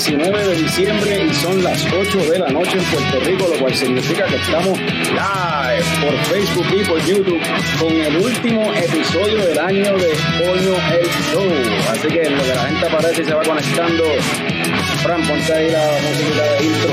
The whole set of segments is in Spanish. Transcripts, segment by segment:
es lunes 19 de diciembre y son las 8 de la noche en Puerto Rico, lo cual significa que estamos live por Facebook y por YouTube con el último episodio del año de Coño el Show. Así que lo que la gente aparece y se va conectando, Fran, ponte ahí la música de intro.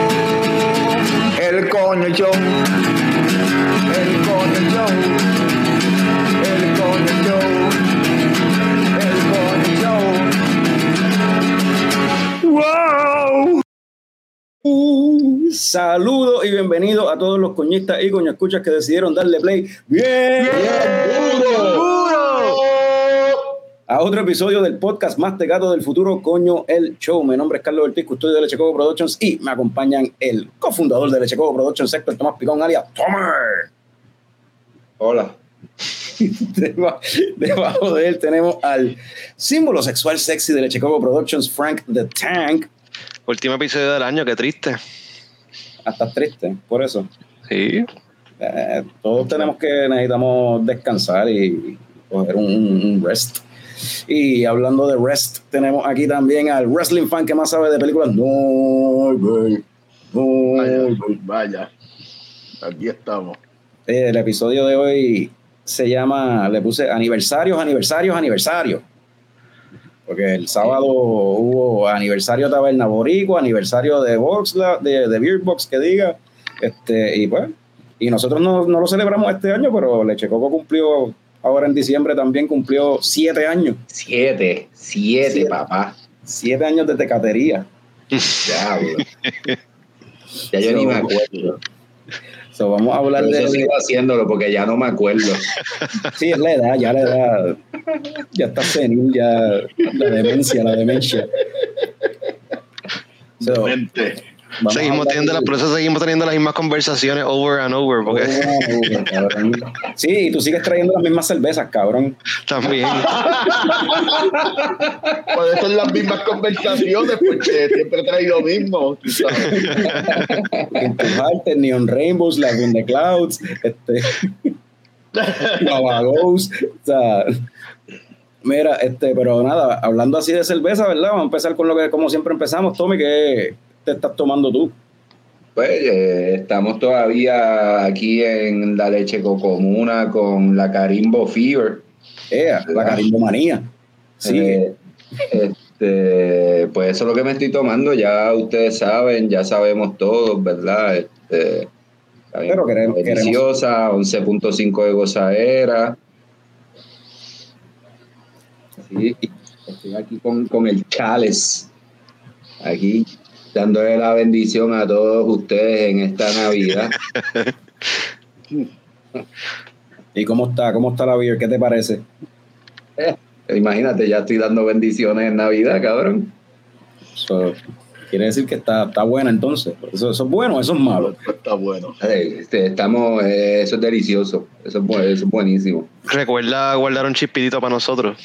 el coño show, el coño show, el coño show, el coño show. ¡Wow! Saludos y bienvenidos a todos los coñistas y coño escuchas que decidieron darle play. Bien, duro a otro episodio del podcast más tegato del futuro, Coño el Show. Mi nombre es Carlos Ortiz, custodio de Lechecoco Productions y me acompañan el cofundador de Lechecoco Productions, Héctor Tomás Picón, alias Tomer. Hola. Deba- Debajo de él tenemos al símbolo sexual sexy de Lechecoco Productions, Frank the Tank. Último episodio del año, qué triste. Hasta triste, por eso. Sí. Eh, todos tenemos que necesitamos descansar y coger un, un rest. Y hablando de rest, tenemos aquí también al wrestling fan que más sabe de películas. No, güey. No, Vaya, vaya. Aquí estamos. El episodio de hoy se llama, le puse aniversarios, aniversarios, aniversarios. Porque el sábado hubo aniversario Taberna Boricua, aniversario de Box, de, de Beer Box, que diga. Este, y pues, y nosotros no, no lo celebramos este año, pero Leche Coco cumplió, ahora en diciembre también cumplió siete años. Siete, siete, Siete. papá. Siete años de tecatería. Diablo. ya yo ni me acuerdo. So, vamos a hablar Por de. eso sigo haciéndolo porque ya no me acuerdo. Sí, es la edad, ya la edad. Ya está senil, ya la demencia, la demencia. So, Mente. Vamos seguimos teniendo, las- por eso seguimos teniendo las mismas conversaciones over and over, porque. Sí, y tú sigues trayendo las mismas cervezas, cabrón. también. Puede ser las mismas conversaciones porque siempre he traído lo mismo. Empujarte, Neon Rainbows, in the Clouds, este, o sea, mira, este, pero nada, hablando así de cerveza, ¿verdad? Vamos a empezar con lo que, como siempre empezamos, Tommy, ¿qué te estás tomando tú? Pues eh, estamos todavía aquí en la leche cocomuna con la Carimbo Fever. Eh, la carimbomanía. Sí, Eh, este, pues eso es lo que me estoy tomando. Ya ustedes saben, ya sabemos todos, ¿verdad? Este, Pero queremos- deliciosa, 11.5 de gozadera. Sí, estoy aquí con, con el chales. Aquí dándole la bendición a todos ustedes en esta Navidad. ¿y cómo está? ¿Cómo está la beer? ¿Qué te parece? Imagínate, ya estoy dando bendiciones en Navidad, cabrón. So, quiere decir que está, está buena entonces. Eso, eso es bueno, eso es malo. Está bueno. Eh, este, estamos, eh, eso es delicioso, eso es, eso es buenísimo. Recuerda guardar un chispitito para nosotros.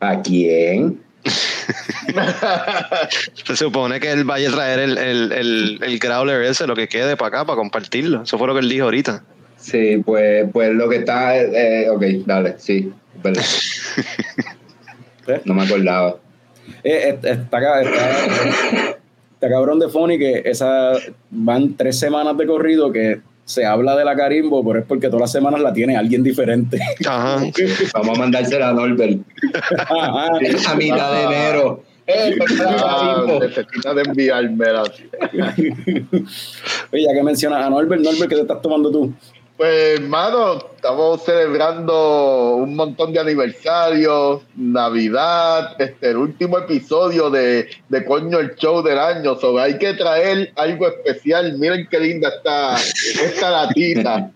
¿A quién? Se supone que él vaya a traer el, el, el, el growler ese, lo que quede para acá, para compartirlo. Eso fue lo que él dijo ahorita. Sí, pues, pues lo que está, eh, ok, dale, sí. No me acordaba. Eh, eh, está, está- está cabrón de Fonny que esa van tres semanas de corrido que se habla de la Carimbo, pero es porque todas las semanas la tiene alguien diferente. Ajá. Vamos a mandársela a Norbert Ajá. a mitad de enero. Eh, pues, Ah, Carimbo. necesita de enviármela. Oye, ya que mencionas a Norbert, Norbert, ¿qué te estás tomando tú? Pues, hermano, estamos celebrando un montón de aniversarios, Navidad, este, el último episodio de, de Coño el Show del año. So, hay que traer algo especial. Miren qué linda está esta latita.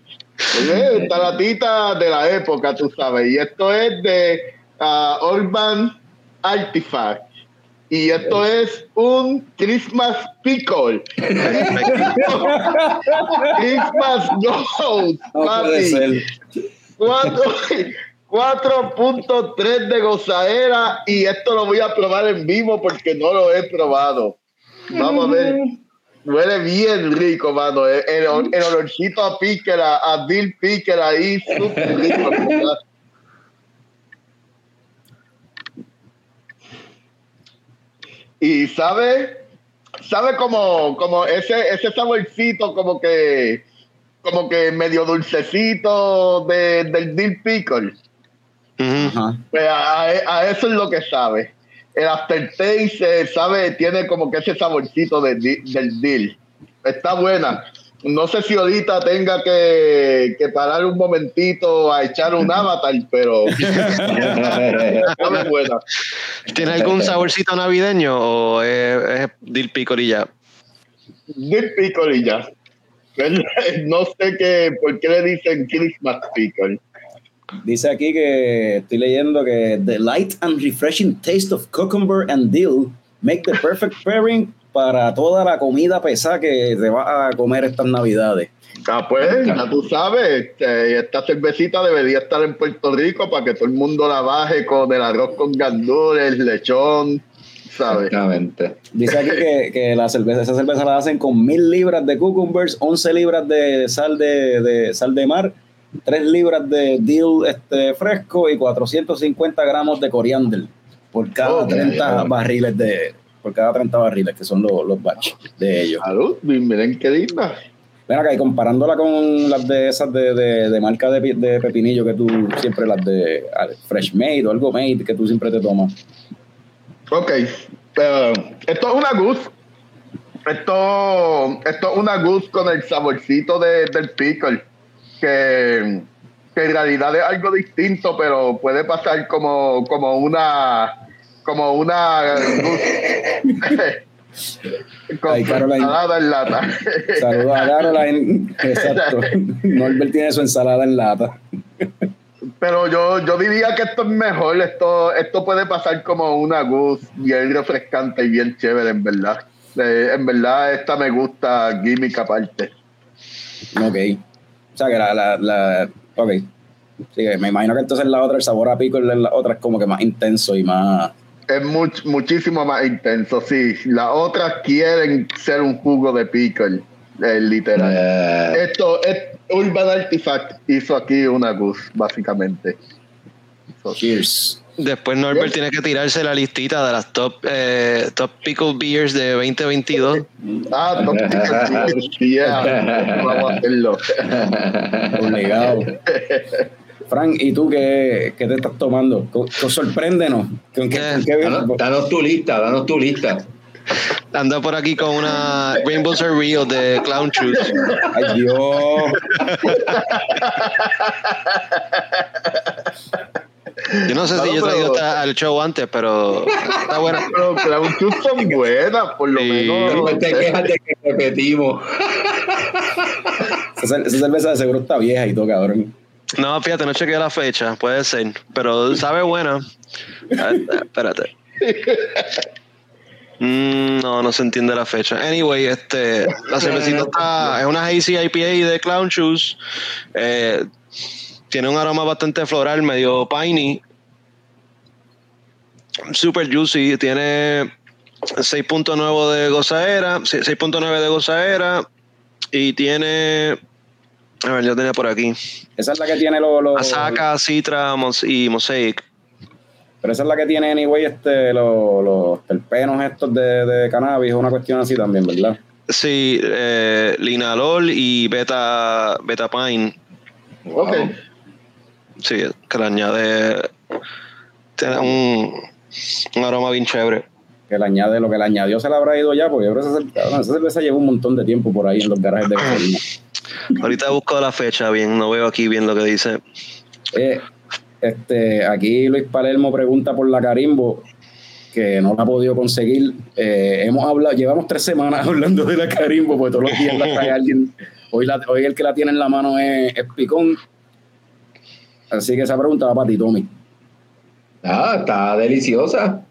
Oye, Esta latita de la época, tú sabes. Y esto es de ah, Urban Artifact. Y esto es un Christmas Pickle. Christmas Gold. No puede papi. ser. Cuatro- 4.3 de gozaera y esto lo voy a probar en vivo porque no lo he probado. Vamos a ver. Huele bien rico, mano. El, el, el olorcito a pickle, a, Bill Pickle ahí, súper rico. Y sabe, sabe como, como ese, ese saborcito como que como que medio dulcecito de, del dill pickle. Pues a, a eso es lo que sabe. El aftertaste, eh, sabe, tiene como que ese saborcito de del dill. Está buena. No sé si ahorita tenga que, que parar un momentito a echar un avatar, pero buena. ¿Tiene algún saborcito navideño o es, es? Dill pickle y ya. No sé qué, por qué le dicen Christmas pickle. Dice aquí que estoy leyendo que the light and refreshing taste of cucumber and dill make the perfect pairing para toda la comida pesada que te vas a comer estas navidades. Ah, pues, ya tú sabes, este, esta cervecita debería estar en Puerto Rico para que todo el mundo la baje con el arroz con gandules, lechón, ¿sabes? Exactamente. Dice aquí que, que la cerveza, esa cerveza la hacen con mil libras de cucumbers, 11 libras de sal de, de sal de mar, 3 libras de dill este, fresco y 450 gramos de coriander por cada Oh, 30 ok. barriles de por cada 30 barriles que son los, los batch de ellos. Salud, miren qué linda. Ven acá, y comparándola con las de esas de, de, de marca de, de pepinillo que tú siempre las de ah, Fresh Made o algo Made que tú siempre te tomas. Ok, pero esto es una goose. Esto, esto es una goose con el saborcito de- del pickle, que, que en realidad es algo distinto, pero puede pasar como, como una como una Ay, ensalada en lata. Saludos a Caroline. Exacto. Norbert tiene su ensalada en lata. Pero yo, yo diría que esto es mejor. Esto, esto puede pasar como una goose bien refrescante y bien chévere, en verdad. Eh, en verdad, esta me gusta gimmick aparte. Ok. O sea que la, la, la ok. Sí, me imagino que entonces la otra, el sabor a pico la otra es como que más intenso y más. Es much- muchísimo más intenso, sí. Las otras quieren ser un jugo de pickle, eh, literal. Eh, Esto es Urban Artifact hizo aquí una goose, básicamente. So, Cheers. Después Norbert tiene que tirarse la listita de las top, eh, top pickle beers de 2022. Ah, top pickle, yeah. Vamos a hacerlo. Obligado. Frank, ¿y tú qué, qué te estás tomando? Co- co- Sorpréndenos. ¿Con qué, con qué danos, danos tu lista, danos tu lista. Anda por aquí con una Rainbows Are Real de Clown Shoes. Ay, Dios. Yo no sé si yo he traído esta al show ances, pero está buena. Pero Clown Shoes son buenas, por lo Sí. menos. Pero te quejas de que repetimos. Esa, esa cerveza de seguro está vieja y todo, cabrón. No, fíjate, no chequeé la fecha, puede ser, pero sabe buena. Espérate. Mm, no, no se entiende la fecha. Anyway, este, la cervecita está, es una Hazy IPA de Clown Shoes. Eh, tiene un aroma bastante floral, medio piney. Super juicy, tiene 6.9 de gozaera, 6.9 de gozaera y tiene a ver, yo tenía por aquí. Esa es la que tiene los. los- Asaka, Citra Mos- y Mosaic. pero esa es la que tiene, anyway, este, los, los terpenos estos de, de cannabis, una cuestión así también, ¿verdad? Sí, eh, Linalol y Beta, Beta Pine. Ok. Sí, que le añade. Tiene un, un aroma bien chévere. Que le añade, lo que le añadió se la habrá ido ya, porque yo creo que esa, cerveza- lleva un montón de tiempo por ahí en los garajes de gasolina. Ahorita busco la fecha bien, no veo aquí bien lo que dice. Eh, este, aquí Luis Palermo pregunta por la Carimbo, que no la ha podido conseguir. Eh, hemos hablado, llevamos tres semanas hablando de la Carimbo, porque todos los días la trae alguien Hoy, la- hoy el que la tiene en la mano es, es Picón. Así que esa pregunta va para ti, Tommy. Ah, está deliciosa.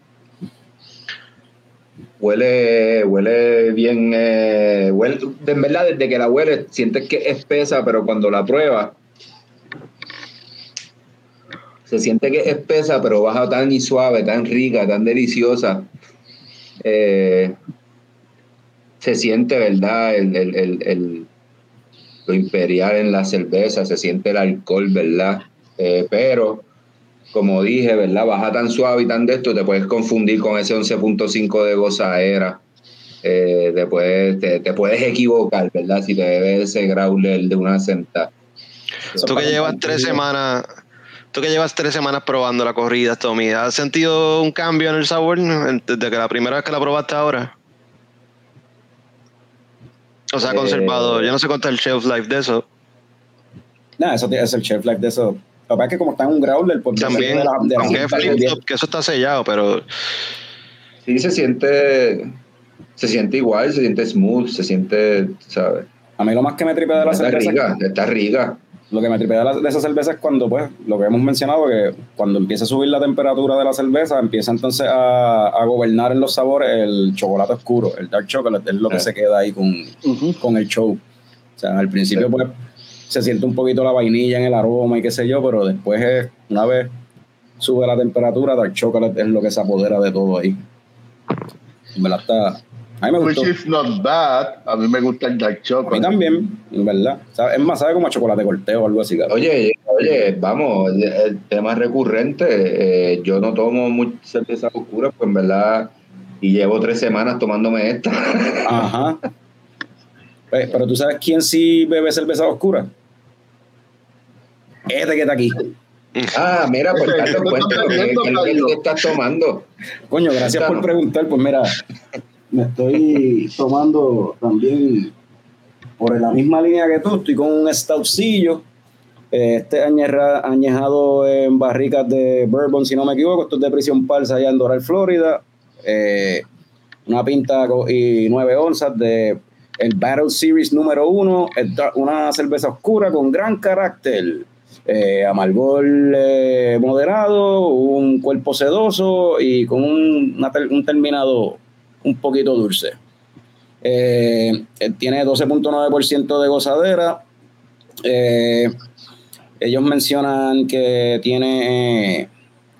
Huele, huele bien, eh, huele, en verdad desde que la huele sientes que es espesa, pero cuando la pruebas se siente que es espesa, pero baja tan y suave, tan rica, tan deliciosa. Eh, se siente, ¿verdad? El, el- el- lo imperial en la cerveza, se siente el alcohol, ¿verdad? Eh, pero como dije, ¿verdad? Baja tan suave y tan de esto, te puedes confundir con ese 11.5 de gozaera. Eh, te, puedes, te, te puedes equivocar, ¿verdad? Si te bebes ese growler de una sentada. Tú que llevas tres semanas, tú que llevas tres semanas probando la corrida, Tommy, ¿has sentido un cambio en el sabor desde que la primera vez que la probaste ahora? O sea, Eh, conservado, yo no sé cuánto es el shelf life de eso. Nada, eso es el chef life de eso. Lo que pasa es que como está en un growler, pues También, de la- de la aunque es flip top, que eso está sellado, pero Sí, se siente, se siente igual, se siente smooth, se siente, ¿sabes? A mí lo más que me tripea de la Está cerveza, rica, está rica. lo que me tripea de, la- de esa cerveza es cuando, pues, lo que hemos mencionado, que cuando empieza a subir la temperatura de la cerveza, empieza entonces a, a gobernar en los sabores el chocolate oscuro, el dark chocolate, es lo que Ah. se queda ahí con, Ujú. con el show. O sea, al principio, Sí. pues, se siente un poquito la vainilla en el aroma y qué sé yo, pero después, es, una vez sube la temperatura, dark chocolate es lo que se apodera de todo ahí. En verdad está... A mí me Which gustó. is not bad. A mí me gusta el dark A mí chocolate. también, en verdad. Es más, sabe como a chocolate corteo o algo así. Oye, oye, vamos, el- el tema recurrente, eh, yo no tomo mucha cerveza oscura, pues en verdad, y llevo tres semanas tomándome esta. Ajá. Eh, Pero tú sabes quién sí bebe cerveza oscura. Este que está aquí. Ah, mira, pues Ese, Carlos, ¿qué cuéntame, estás ¿qué qué es lo que estás tomando? Coño, gracias por preguntar. Pues mira, me estoy tomando también por la misma línea que tú. Estoy con un stoutcillo. Este añeja- añejado en barricas de bourbon, si no me equivoco. Esto es de Prisión Palsa allá en Doral, Florida. Eh, una pinta y nueve onzas de el Battle Series número uno. Es da- Una cerveza oscura con gran carácter. Eh, amargor eh, moderado, un cuerpo sedoso y con un, una un terminado un poquito dulce. Eh, tiene 12.9% de gozadera. Eh, ellos mencionan que tiene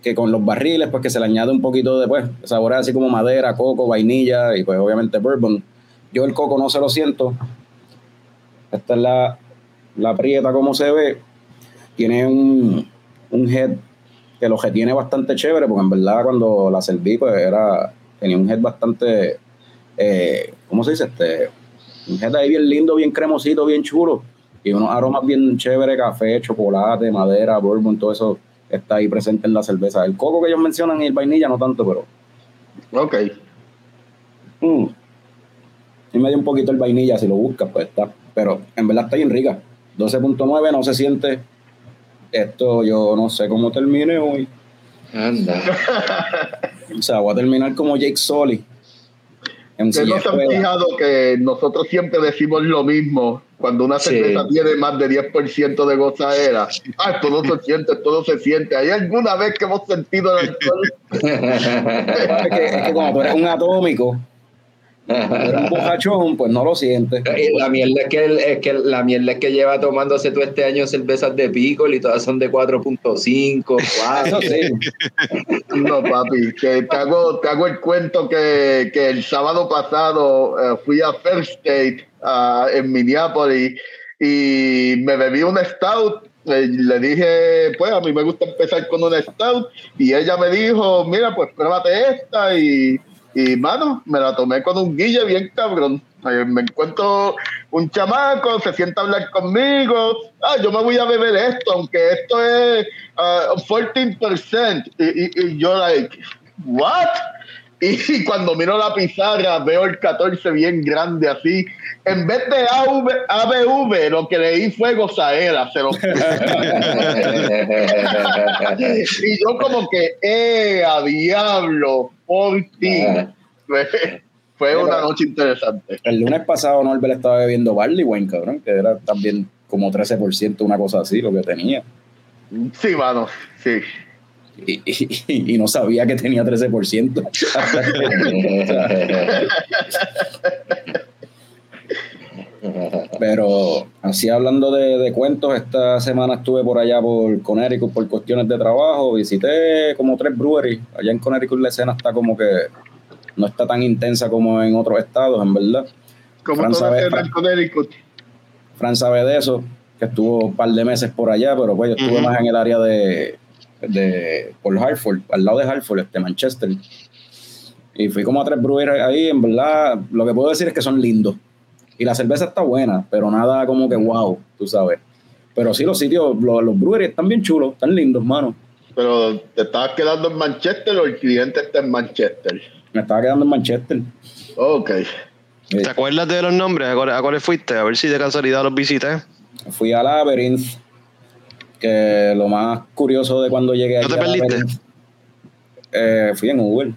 que con los barriles, pues que se le añade un poquito de pues, sabor así como madera, coco, vainilla y pues obviamente bourbon. Yo el coco no se lo siento. Esta es la, la prieta como se ve. Tiene un, un head que lo tiene bastante chévere, porque en verdad cuando la serví, pues era, tenía un head bastante, eh, ¿cómo se dice? Este, un head ahí bien lindo, bien cremosito, bien chulo, y unos aromas bien chéveres, café, chocolate, madera, bourbon, todo eso está ahí presente en la cerveza. El coco que ellos mencionan y el vainilla no tanto, pero Ok. mm, y me dio un poquito el vainilla, si lo buscas, pues está, pero en verdad está bien rica. 12.9 no se siente. Esto yo no sé cómo termine hoy. Anda. O sea, voy a terminar como Jake Sully. Silla no se han fijado que nosotros siempre decimos lo mismo cuando una Sí. cerveza tiene más de 10% de gozadera. Ah, todo se siente, todo se siente. ¿Hay alguna vez que hemos sentido el alcohol? Es que, es que cuando tú eres un atómico, un bojachón, pues no lo sientes. Y la mierda es que, es que la mierda es que lleva tomándose todo este año cervezas de pico y todas son de 4.5, 4. Eso sí. No, papi, que te hago, te hago el cuento que, que el sábado pasado eh, fui a First State ah, en Minneapolis y me bebí un stout. Le dije, pues a mí me gusta empezar con un stout y ella me dijo, mira, pues pruébate esta y, y mano, me la tomé con un guille bien cabrón. Me encuentro un chamaco, se sienta a hablar conmigo, ah, yo me voy a beber esto, aunque esto es ah, 14%. Y, y, y yo, like, ¿what? Y cuando miro la pizarra veo el 14 bien grande así. En vez de AV, ABV, lo que leí fue gozaera. Se lo y yo como que, eh, a diablo, por ti. fue una noche interesante. El lunes pasado Norbert estaba bebiendo barley wine, cabrón, que era también como 13%, una cosa así, lo que tenía. Sí, mano, sí. Y, y- y no sabía que tenía 13%. Pero así hablando de, de cuentos, esta semana estuve por allá por Connecticut por cuestiones de trabajo. Visité como tres breweries. Allá en Connecticut la escena está como que no está tan intensa como en otros estados, en verdad. Como Fran sabe- Connecticut. Fran sabe de eso, que estuvo un par de meses por allá, pero pues yo estuve más en el área de, de por Hartford, al lado de Hartford, este Manchester. Y fui como a tres breweries ahí, en verdad, lo que puedo decir es que son lindos. Y la cerveza está buena, pero nada como que wow, tú sabes. Pero sí, los sitios, los, los breweries están bien chulos, están lindos, mano. Pero te estabas quedando en Manchester o el cliente está en Manchester. Me estaba quedando en Manchester. Ok. Eh, ¿Te acuerdas de los nombres? ¿A cuáles, a cuáles fuiste? A ver si de casualidad los visité. Fui a Labyrinth, que lo más curioso de cuando llegué ¿No te perdiste? Eh, fui en Uber.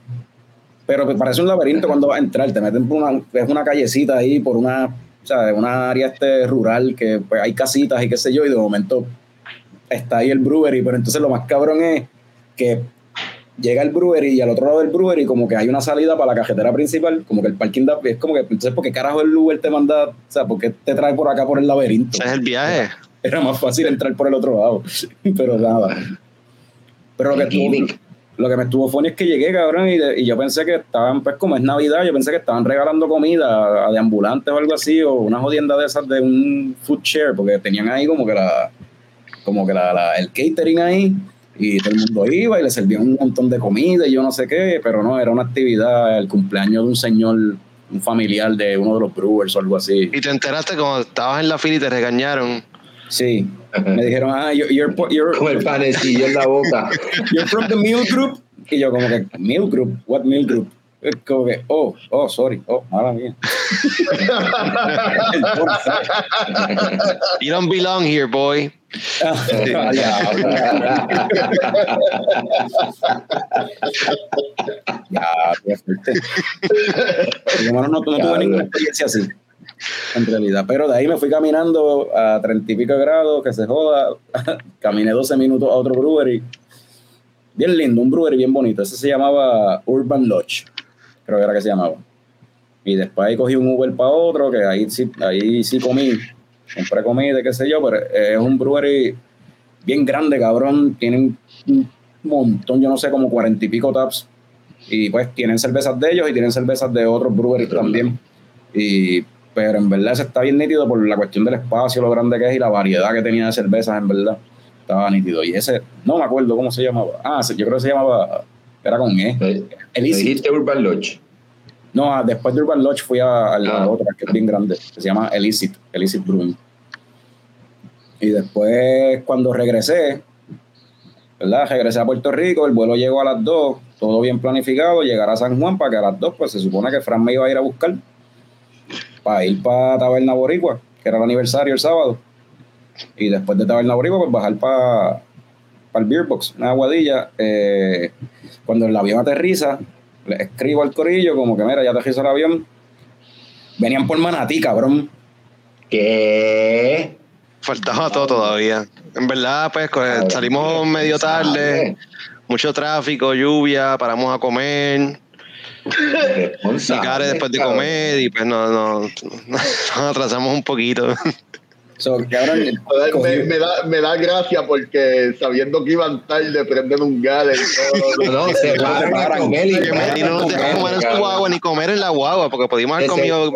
Pero que parece un laberinto cuando vas a entrar, te meten por una, es una callecita ahí, por una, o sea, una área este rural que pues, hay casitas y qué sé yo, y de momento está ahí el brewery, pero entonces lo más cabrón es que llega el brewery y al otro lado del brewery como que hay una salida para la cajetera principal, como que el parking da, es como que, entonces, ¿por qué carajo el Uber te manda, o sea, por qué te trae por acá por el laberinto? Ese es el viaje. Era más fácil entrar por el otro lado. Pero nada. Pero lo que, estuvo- lo que me estuvo funny es que llegué, cabrón, y, de- y yo pensé que estaban, pues como es Navidad, yo pensé que estaban regalando comida a- de ambulantes o algo así, o una jodienda de esas de un food share, porque tenían ahí como que la, como que la, la- el catering ahí, y todo el mundo iba y le servían un montón de comida y yo no sé qué, pero no, era una actividad, el cumpleaños de un señor, un familiar de uno de los brewers o algo así. Y te enteraste cuando estabas en la fila y te regañaron. Sí, me dijeron, ah, you're, you're, you're- Con el panecillo en la boca. You're from the Mill Group. Y yo como que, Mill Group, what Mill Group? Es Como que, oh, oh, sorry, oh, mala mía. You don't belong here, boy. Ya, no, no tuve ninguna experiencia así, en realidad. Pero de ahí me fui caminando a treinta y pico grados, que se joda. Caminé 12 minutos a otro brewery. Bien lindo, un brewery bien bonito. Ese se llamaba Urban Lodge, creo que era que se llamaba. Y después ahí cogí un Uber para otro, que ahí sí, ahí sí comí. Compré comida, qué sé yo, pero es un brewery bien grande, cabrón. Tienen un montón, yo no sé, como cuarenta y pico taps. Y pues tienen cervezas de ellos y tienen cervezas de otros breweries también. Y, pero en verdad se está bien nítido por la cuestión del espacio, lo grande que es y la variedad que tenía de cervezas, en verdad. Estaba nítido. Y ese, no me acuerdo cómo se llamaba. Ah, yo creo que se llamaba, era con E. Dijiste Urban Lodge. No, ah, después de Urban Lodge fui a, a la Ah. otra, que es bien grande, que se llama Elicit, Elicit Brewing. Y después, cuando regresé, ¿verdad? Regresé a Puerto Rico, el vuelo llegó a las 2, todo bien planificado, llegar a San Juan para que a las 2, pues se supone que Fran me iba a ir a buscar para ir para Taberna Boricua, que era el aniversario el sábado. Y después de Taberna Boricua, pues bajar para el Beer Box, una aguadilla. Eh, cuando el avión aterriza, le escribo al corillo como que, mira, ya aterrizó el avión. Venían por Manatí, cabrón. ¿Qué? Faltaba todo todavía. En verdad, pues salimos medio tarde, mucho tráfico, lluvia, paramos a comer, Responsable, Care después de comer y pues no, no, nos atrasamos un poquito. So, cabrón, Me, me da, me da gracia porque sabiendo que iban tarde, prenden un gale y todo. No, no, se paran no nos dejó comer en su guagua ni comer en la guagua porque podíamos haber comido.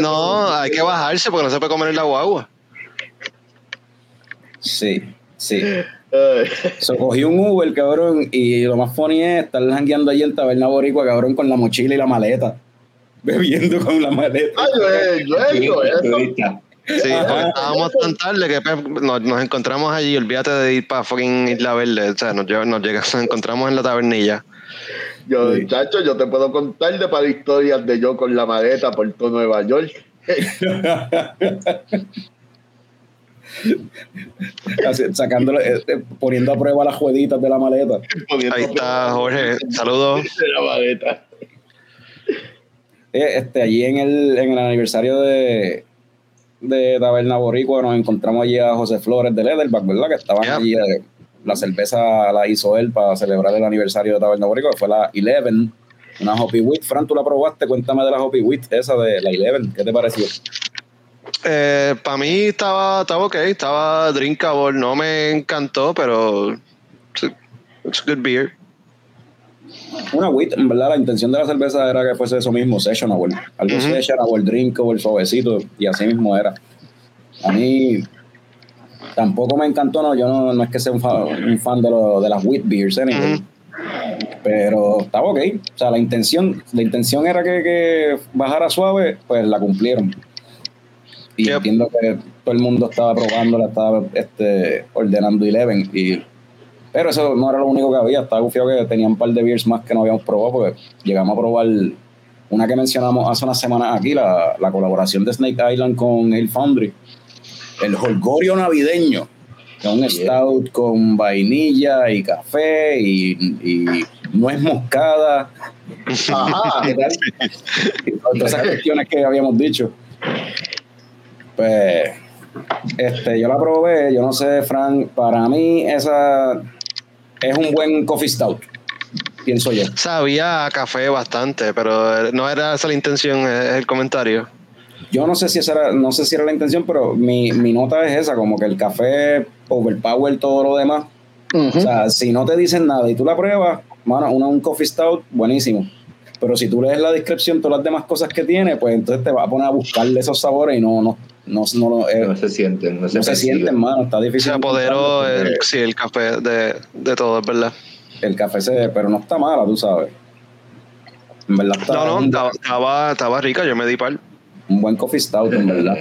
No, hay que bajarse porque no se puede comer en la guagua. Sí, sí. So, cogí un Uber, cabrón, y lo más funny es estar jangueando ahí en Taberna Boricua, cabrón, con la mochila y la maleta. Bebiendo con la maleta. ah, yo he, yo he hecho eso. Sí, porque estábamos tan tarde que pues, nos, nos encontramos allí. Olvídate de ir para fucking Isla Verde. O sea, nos, nos, llega- nos encontramos en la tabernilla. Yo, Sí. chacho, yo te puedo contar de para historias de yo con la maleta por todo Nueva York. Así, sacándole, eh, eh, poniendo a prueba las jueguitas de la maleta. Ahí está Jorge, saludos. De la maleta. Eh, Este, allí en el, en el aniversario de, de Taberna Boricua nos encontramos allí a José Flores de Leatherback, ¿verdad? Que estaban Yeah. allí. eh, la cerveza la hizo él para celebrar el aniversario de Taberna Boricua, que fue la 11, una Hoppy Wheat. Fran, tú la probaste, cuéntame de la Hoppy Wheat, esa de la 11, ¿qué te pareció? Eh, Para mí estaba, estaba ok, estaba drinkable, no me encantó, pero it's a- it's a good beer. Una wheat, en verdad, la intención de la cerveza era que fuese eso mismo, sessionable. Algo Ujú. sessionable, drinkable, suavecito, y así mismo era. A mí tampoco me encantó, no, yo no, no es que sea un, fa- un fan de, lo- de las wheat beers, anyway. Pero estaba ok. O sea, la intención, la intención era que, que bajara suave, pues la cumplieron. Y Yep. entiendo que todo el mundo estaba probándola, estaba este, ordenando Eleven. Y, pero eso no era lo único que había. Estaba confiado que tenían un par de beers más que no habíamos probado, porque llegamos a probar una que mencionamos hace unas semanas aquí, la, la colaboración de Snake Island con El Foundry. El Holgorio navideño. que es un stout con vainilla y café y, y nuez moscada. Ajá. ¿Qué tal? Y todas esas cuestiones que habíamos dicho. Pues, este, yo la probé, yo no sé, Frank, para mí esa es un buen coffee stout, pienso yo. Sabía a café bastante, pero no era esa la intención, es el comentario. Yo no sé si esa era, no sé si era la intención, pero mi, mi nota es esa, como que el café overpower todo lo demás. O sea, si no te dicen nada y tú la pruebas, mano, una, un coffee stout, buenísimo. Pero si tú lees la descripción, todas las demás cosas que tiene, pues entonces te vas a poner a buscarle esos sabores y no, no, no, no, eh, No se sienten, no se, no se sienten, mano, está difícil. Se apoderó el, sí, el café de, de todo, es verdad. el café se, pero no está mala, tú sabes. En verdad está No, no, un, estaba, estaba, estaba rica, yo me di par. un buen coffee stout, en verdad.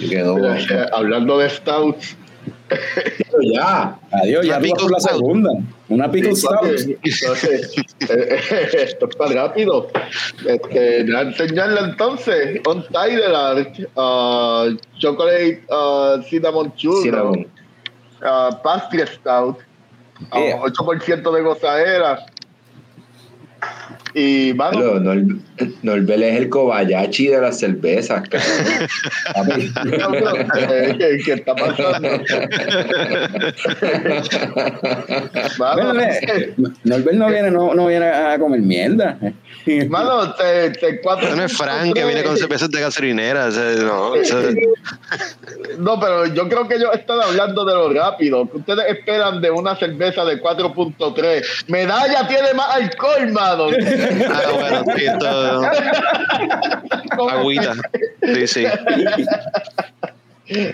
Y quedó. Mira, eh, hablando de stouts, Pero ya. Adiós, ya por la segunda. Una pickle Sí, entonces, eh, esto está rápido. Este, enseñarle entonces un Tyler uh, Chocolate uh, Cinnamon Churro, uh, Pastry Stout, Yeah. 8% de gozadera. Y, mano, Pero Nor- Norbel es el Kobayashi de las cervezas, cabrón. Eh, ¿qué, qué está pasando? Mano, Vele, Norbert no viene, no, no viene a comer mierda. mano, te, te cuatro no es Frank que viene con cervezas de gasolinera. ese- no, ese- No, pero yo creo que ellos están hablando de lo rápido. que ustedes esperan de una cerveza de 4.3? Medalla tiene más alcohol, mano. ah, bueno, sí, esto- agüita. Sí, sí.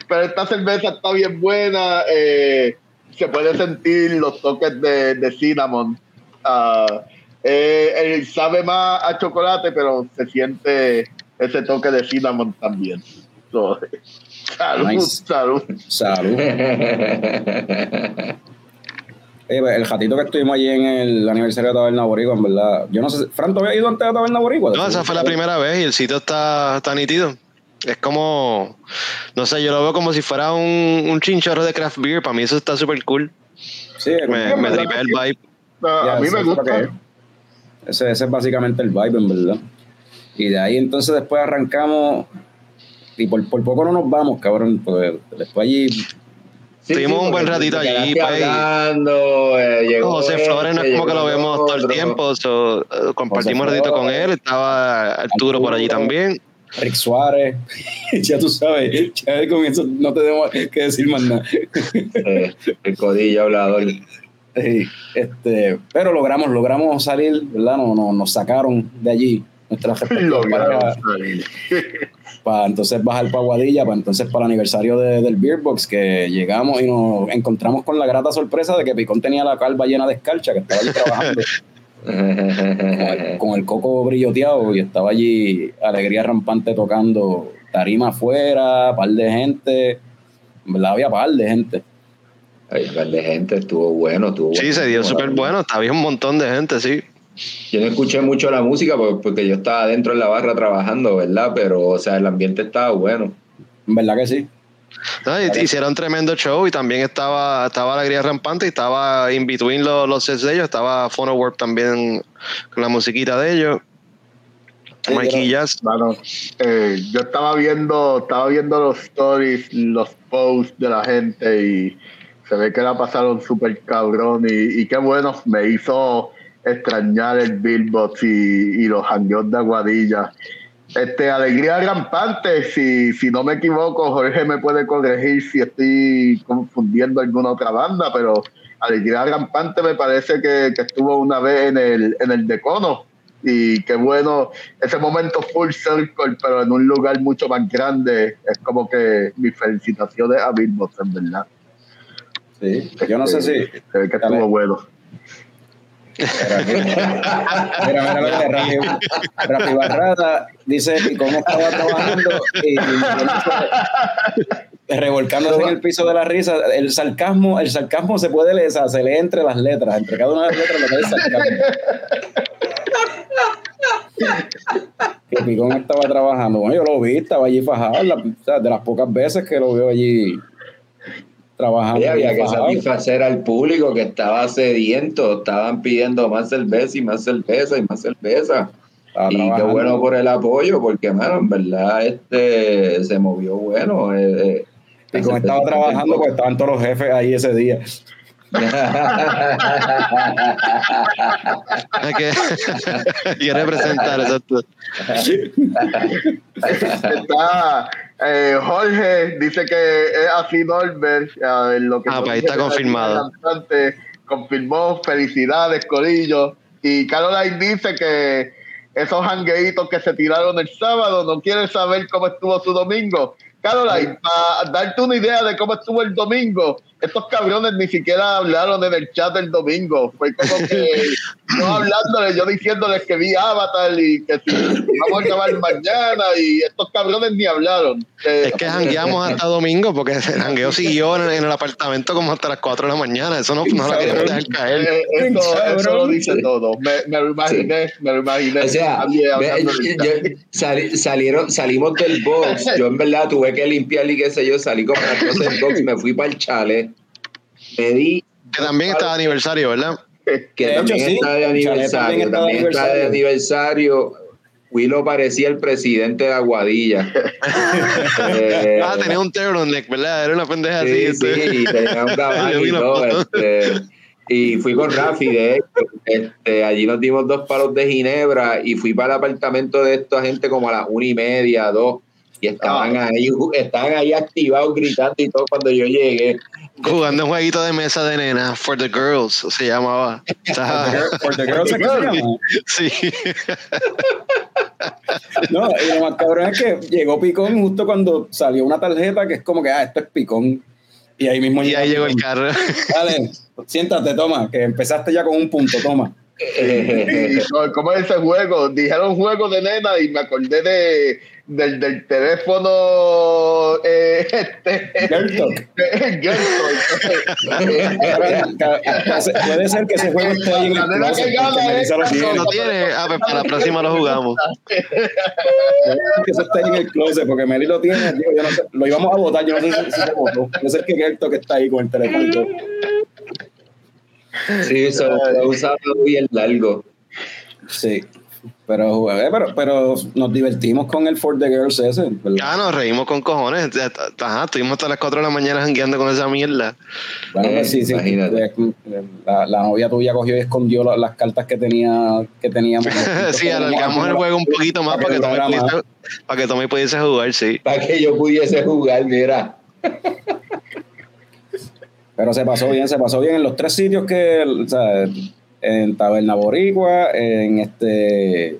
Pero esta cerveza está bien buena. eh, se puede sentir los toques de, de cinnamon. Ah, eh, eh, sabe más a chocolate, pero se siente ese toque de cinnamon también. So, salud, Nice. salud. Salud. Eh, pues, el ratito que estuvimos allí en el aniversario de Taberna Boricua, en verdad. Yo no sé, si- ¿Fran, ¿tú habías ido antes a Taberna Boricua? No, esa fue la primera vez y el sitio está, está nítido. Es como, no sé, yo lo veo como si fuera un, un chinchorro de craft beer. Para mí eso está súper cool. Sí, Me, me tripea el vibe. Ya, a mí me gusta. Es. Ese, ese es básicamente el vibe, en verdad. Y de ahí entonces después arrancamos. Y por, por poco no nos vamos, cabrón. Porque después allí. Sí, Estuvimos un porque buen ratito allí, pues, hablando, eh, llegó José este, Flores no es como que lo vemos todo el otro. tiempo. so, eh, compartimos un ratito con él. Estaba Arturo por allí Arturo. también. Rick Suárez, ya tú sabes, ya con eso no te tengo que decir más nada. Eh, el codillo hablador. Sí, este, pero logramos, logramos salir, ¿verdad? No, no, nos sacaron de allí nuestras salir. para entonces bajar para Guadilla, para entonces para el aniversario de- del Beer Box, que llegamos y nos encontramos con la grata sorpresa de que Picón tenía la calva llena de escarcha, que estaba allí trabajando con el, con el coco brilloteado y estaba allí alegría rampante tocando tarima afuera, par de gente, en verdad había par de gente. Hay un par de gente, estuvo bueno, estuvo Sí, bueno. se dio súper bueno. Había un montón de gente, sí. Yo no escuché mucho la música porque, porque yo estaba dentro en la barra trabajando, ¿verdad? Pero, o sea, el ambiente estaba bueno. En verdad que sí. No, hicieron tremendo show y también estaba, estaba la Alegría Rampante y estaba in between los, los sets de ellos, estaba Phono Warp también con la musiquita de ellos. Sí, Mikey Jazz. Mano, eh, yo estaba viendo, estaba viendo los stories, los posts de la gente y se ve que la pasaron súper cabrón y, y qué bueno, me hizo extrañar el Billbox y, y los hangueos de Aguadilla. Este, Alegría Rampante, si, si no me equivoco, Jorge me puede corregir si estoy confundiendo alguna otra banda, pero Alegría Rampante me parece que, que estuvo una vez en el, en el Decono y qué bueno ese momento full circle, pero en un lugar mucho más grande. Es como que mis felicitaciones a Billbox, en verdad. Sí, yo no sé si. Se ve que estuvo. Mira, mira lo que Rafi, Rafi Barrada dice que cómo estaba trabajando y, y él dice, revolcándose en el piso de la risa. El sarcasmo, el sarcasmo se puede leer, se lee entre las letras, entre cada una de las letras lo que es sarcasmo. Que Picón estaba trabajando. Bueno, yo lo vi, estaba allí fajado, la- de las pocas veces que lo veo allí trabajando. Oye, había que satisfacer al público que estaba sediento, estaban pidiendo más cerveza y más cerveza y más cerveza. Estaba y qué bueno por el apoyo, porque, mano, en verdad este se movió bueno. eh, eh. Picón estaba trabajando porque estaban todos los jefes ahí ese día. Que quiere representar exacto. Está eh, Jorge, dice que es así Norbert. eh, lo que Ah, pues ahí está confirmado. Cantante, confirmó, felicidades, Corillo. Y Caroline dice que esos hangueitos que se tiraron el sábado no quiere saber cómo estuvo su domingo. Caroline, para darte una idea de cómo estuvo el domingo, estos cabrones ni siquiera hablaron en el chat del domingo. Fue como que yo hablándole, yo diciéndoles que vi Avatar y que si vamos a acabar mañana y estos cabrones ni hablaron. Eh, Es que jangueamos hasta domingo porque el jangueo siguió en, en el apartamento como hasta las 4 de la mañana. Eso no, no la queremos dejar caer. eh, eso, eso lo dice todo. Me, me lo imaginé, me lo imaginé. O sea, yo- salieron, salimos del box. Yo en verdad tuve que limpiar y qué sé yo, salí como a las 12 del box, me fui para el chale. Me di Que también está de aniversario, ¿verdad? que De hecho, también sí. está de aniversario, también está de también está de aniversario. Willow parecía el presidente de Aguadilla. Eh, Ah, tenía un turtleneck, ¿verdad? Era una pendeja así. Sí, este. sí, y tenía un caballo y todo, este, y fui con Rafi, de hecho. Este, allí nos dimos dos palos de ginebra y fui para el apartamento de esta gente como a las una y media, dos. Y estaban Ah. ahí, estaban ahí activados gritando y todo cuando yo llegué. Jugando un jueguito de mesa de nena, For the Girls, se llamaba. For the girls sí. No, y lo más cabrón es que llegó Picón justo cuando salió una tarjeta que es como que, ah, esto es Picón. Y ahí mismo Y ahí llegó el carro. Dale, siéntate, toma, que empezaste ya con un punto, toma. ¿Cómo es ese juego? Dijeron juego de nena y me acordé de, del, del teléfono eh, este, Girl Talk. Girl Talk. Puede ser que ese juego esté ahí en el closet, es- tiene. Ah, pues para la próxima lo jugamos. Puede ser que eso esté ahí en el closet, porque Meli lo tiene. digo, yo no sé, lo íbamos a votar, yo no sé si, se votó. Puede ser que Gerto que está ahí con el teléfono todo. Sí, se lo usaba bien largo. Sí. Pero, jugué, pero, pero nos divertimos con el For the Girls ese. ¿verdad? Ya nos reímos con cojones. Ajá, estuvimos hasta las 4 de la mañana jangueando con esa mierda. Sí, sí. Imagínate. La, la novia tuya cogió y escondió la- las cartas que tenía que teníamos. sí, alargamos el juego un poquito más para que Tommy durara más. pudiese, para que Tommy pudiese jugar, sí. Para que yo pudiese jugar, mira. Pero se pasó bien, se pasó bien en los tres sitios que, o sea, en Taberna Boricua, en este,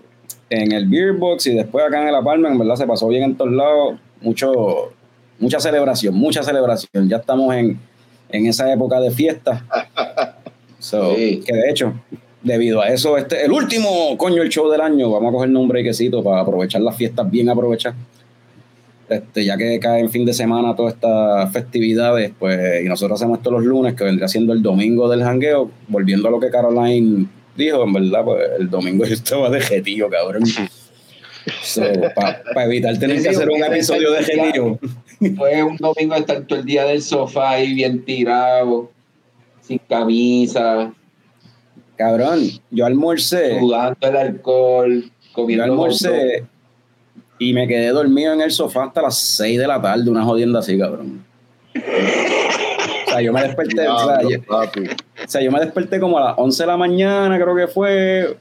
en el Beer Box y después acá en el Palma, en verdad se pasó bien en todos lados, mucho, mucha celebración, mucha celebración. Ya estamos en, en esa época de fiesta. So, Sí. Que de hecho, debido a eso, este, el último coño el show del año, vamos a coger un brequecito para aprovechar las fiestas bien aprovechar. Este, ya que cae en fin de semana todas estas festividades, pues, y nosotros hacemos esto los lunes, que vendría siendo el domingo del jangueo, volviendo a lo que Caroline dijo, en verdad, pues el domingo yo estaba de jetío, cabrón. Para evitar tener que hacer un episodio de genio. Fue un domingo estar todo el día del sofá ahí bien tirado, sin camisa. Cabrón, yo almorcé. Sudando el alcohol, comiendo. Yo almorcé y me quedé dormido en el sofá hasta las 6 de la tarde, una jodienda así, cabrón. O sea, yo me desperté. o, sea, yo, o, sea, yo, me desperté como a las 11 de la mañana, creo que fue.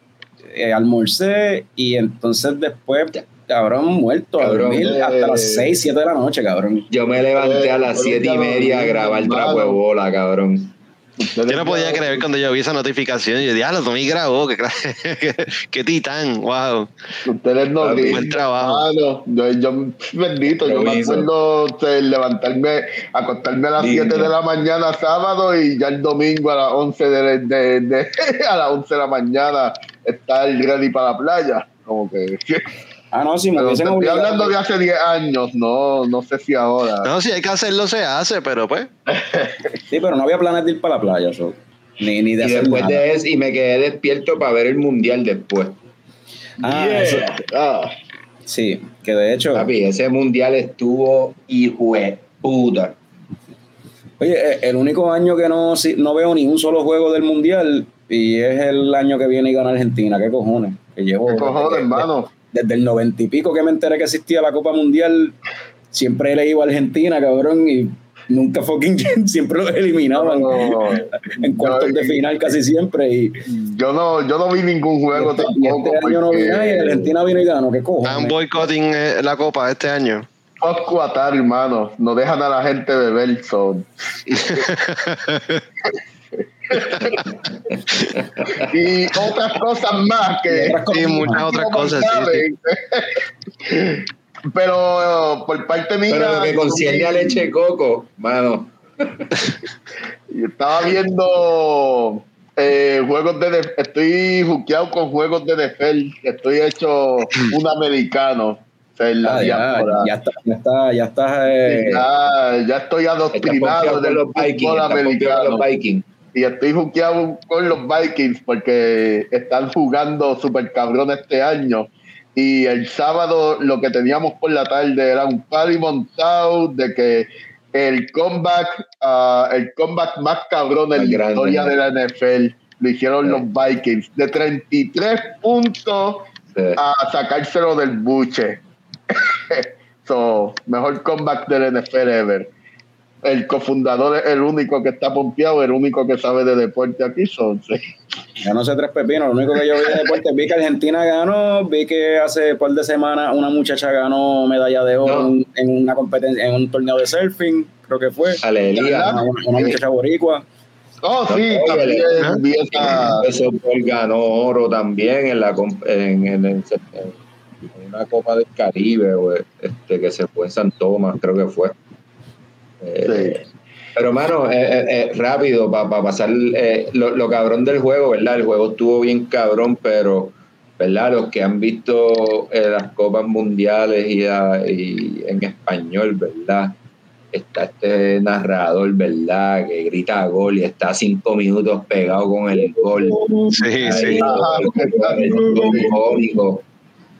Eh, almorcé y entonces después cabrón, muerto a dormir hasta las 6, 7 de la noche, cabrón. Yo me levanté a las 7 y media a grabar trapo de bola, cabrón. Yo no podía creer cuando yo vi esa notificación. Yo dije, ah, lo tomé grabó, qué, qué, titán, wow. Ustedes no Buen trabajo. yo, yo, bendito, yo me acuerdo de levantarme, acostarme a las 7 de la mañana sábado y ya el domingo a las 11 de, de, de a las 11 de la mañana estar ready para la playa. Como que. Ah, no, si me pero estoy obligado. hablando de hace 10 años, no, no sé si ahora. No, si hay que hacerlo, se hace, pero pues. sí, pero no había planes de ir para la playa, so. ni, ni de y hacer después nada. de eso, y me quedé despierto para ver el mundial después. Ah, Yeah. eso- Ah. sí, que de hecho. Papi, ese mundial estuvo hijo de puta. Oye, eh, el único año que no, si- no veo ni un solo juego del mundial y es el año que viene y gana Argentina. ¿Qué cojones? Que llevo. ¿Qué cojones, hermano? Desde el noventa y pico que me enteré que existía la Copa Mundial, siempre le iba a Argentina, cabrón, y nunca fucking siempre los eliminaban No, en cuartos de final casi siempre. Y, yo no, yo no vi ningún juego este, tampoco. este año no vi y Argentina vino y ganó. ¿Qué Están cojones? boicotting eh, la copa este año. Qatar, hermano. No dejan a la gente beber. So. y otras cosas más que. Y muchas otras cosas, sí. Pero eh, por parte mía. Pero lo que concierne a leche de coco, mano. Yo estaba viendo eh, juegos de. def- Estoy juqueado con juegos de defel. Estoy hecho un americano. O sea, en la Ah, ya, diáspora. ya está, ya está, ya está. eh, Ya, ya estoy adoctrinado con los los Vikings. Y estoy juqueado con los Vikings porque están jugando super cabrón este año. Y el sábado lo que teníamos por la tarde era un party montado de que el comeback, ah, el comeback más cabrón en Más la grande, historia ¿no? de la NFL lo hicieron Sí. los Vikings. De 33 puntos Sí. a sacárselo del buche. so, mejor comeback del NFL ever. El cofundador es el único que está pompeado, el único que sabe de deporte aquí. Son, sí. Ya no sé tres pepinos. Lo único que yo vi de deporte, vi que Argentina ganó, vi que hace un par de semanas una muchacha ganó medalla de oro No. en, en una competencia, en un torneo de surfing, creo que fue. Aleluya. Una, una muchacha boricua. Oh, sí, No, también ¿no? vi esa. Ganó oro también en la en, en- en- una Copa del Caribe este que se fue en San Tomás, creo que fue. Eh, Pero, mano, eh, eh, eh, rápido, para pasar eh, lo, lo cabrón del juego, ¿verdad? El juego estuvo bien cabrón, pero, ¿verdad? Los que han visto eh, las copas mundiales y, ah, y en español, ¿verdad? Está este narrador, ¿verdad? Que grita gol y está cinco minutos pegado con el gol. Sí, Ahí, sí. El cómico,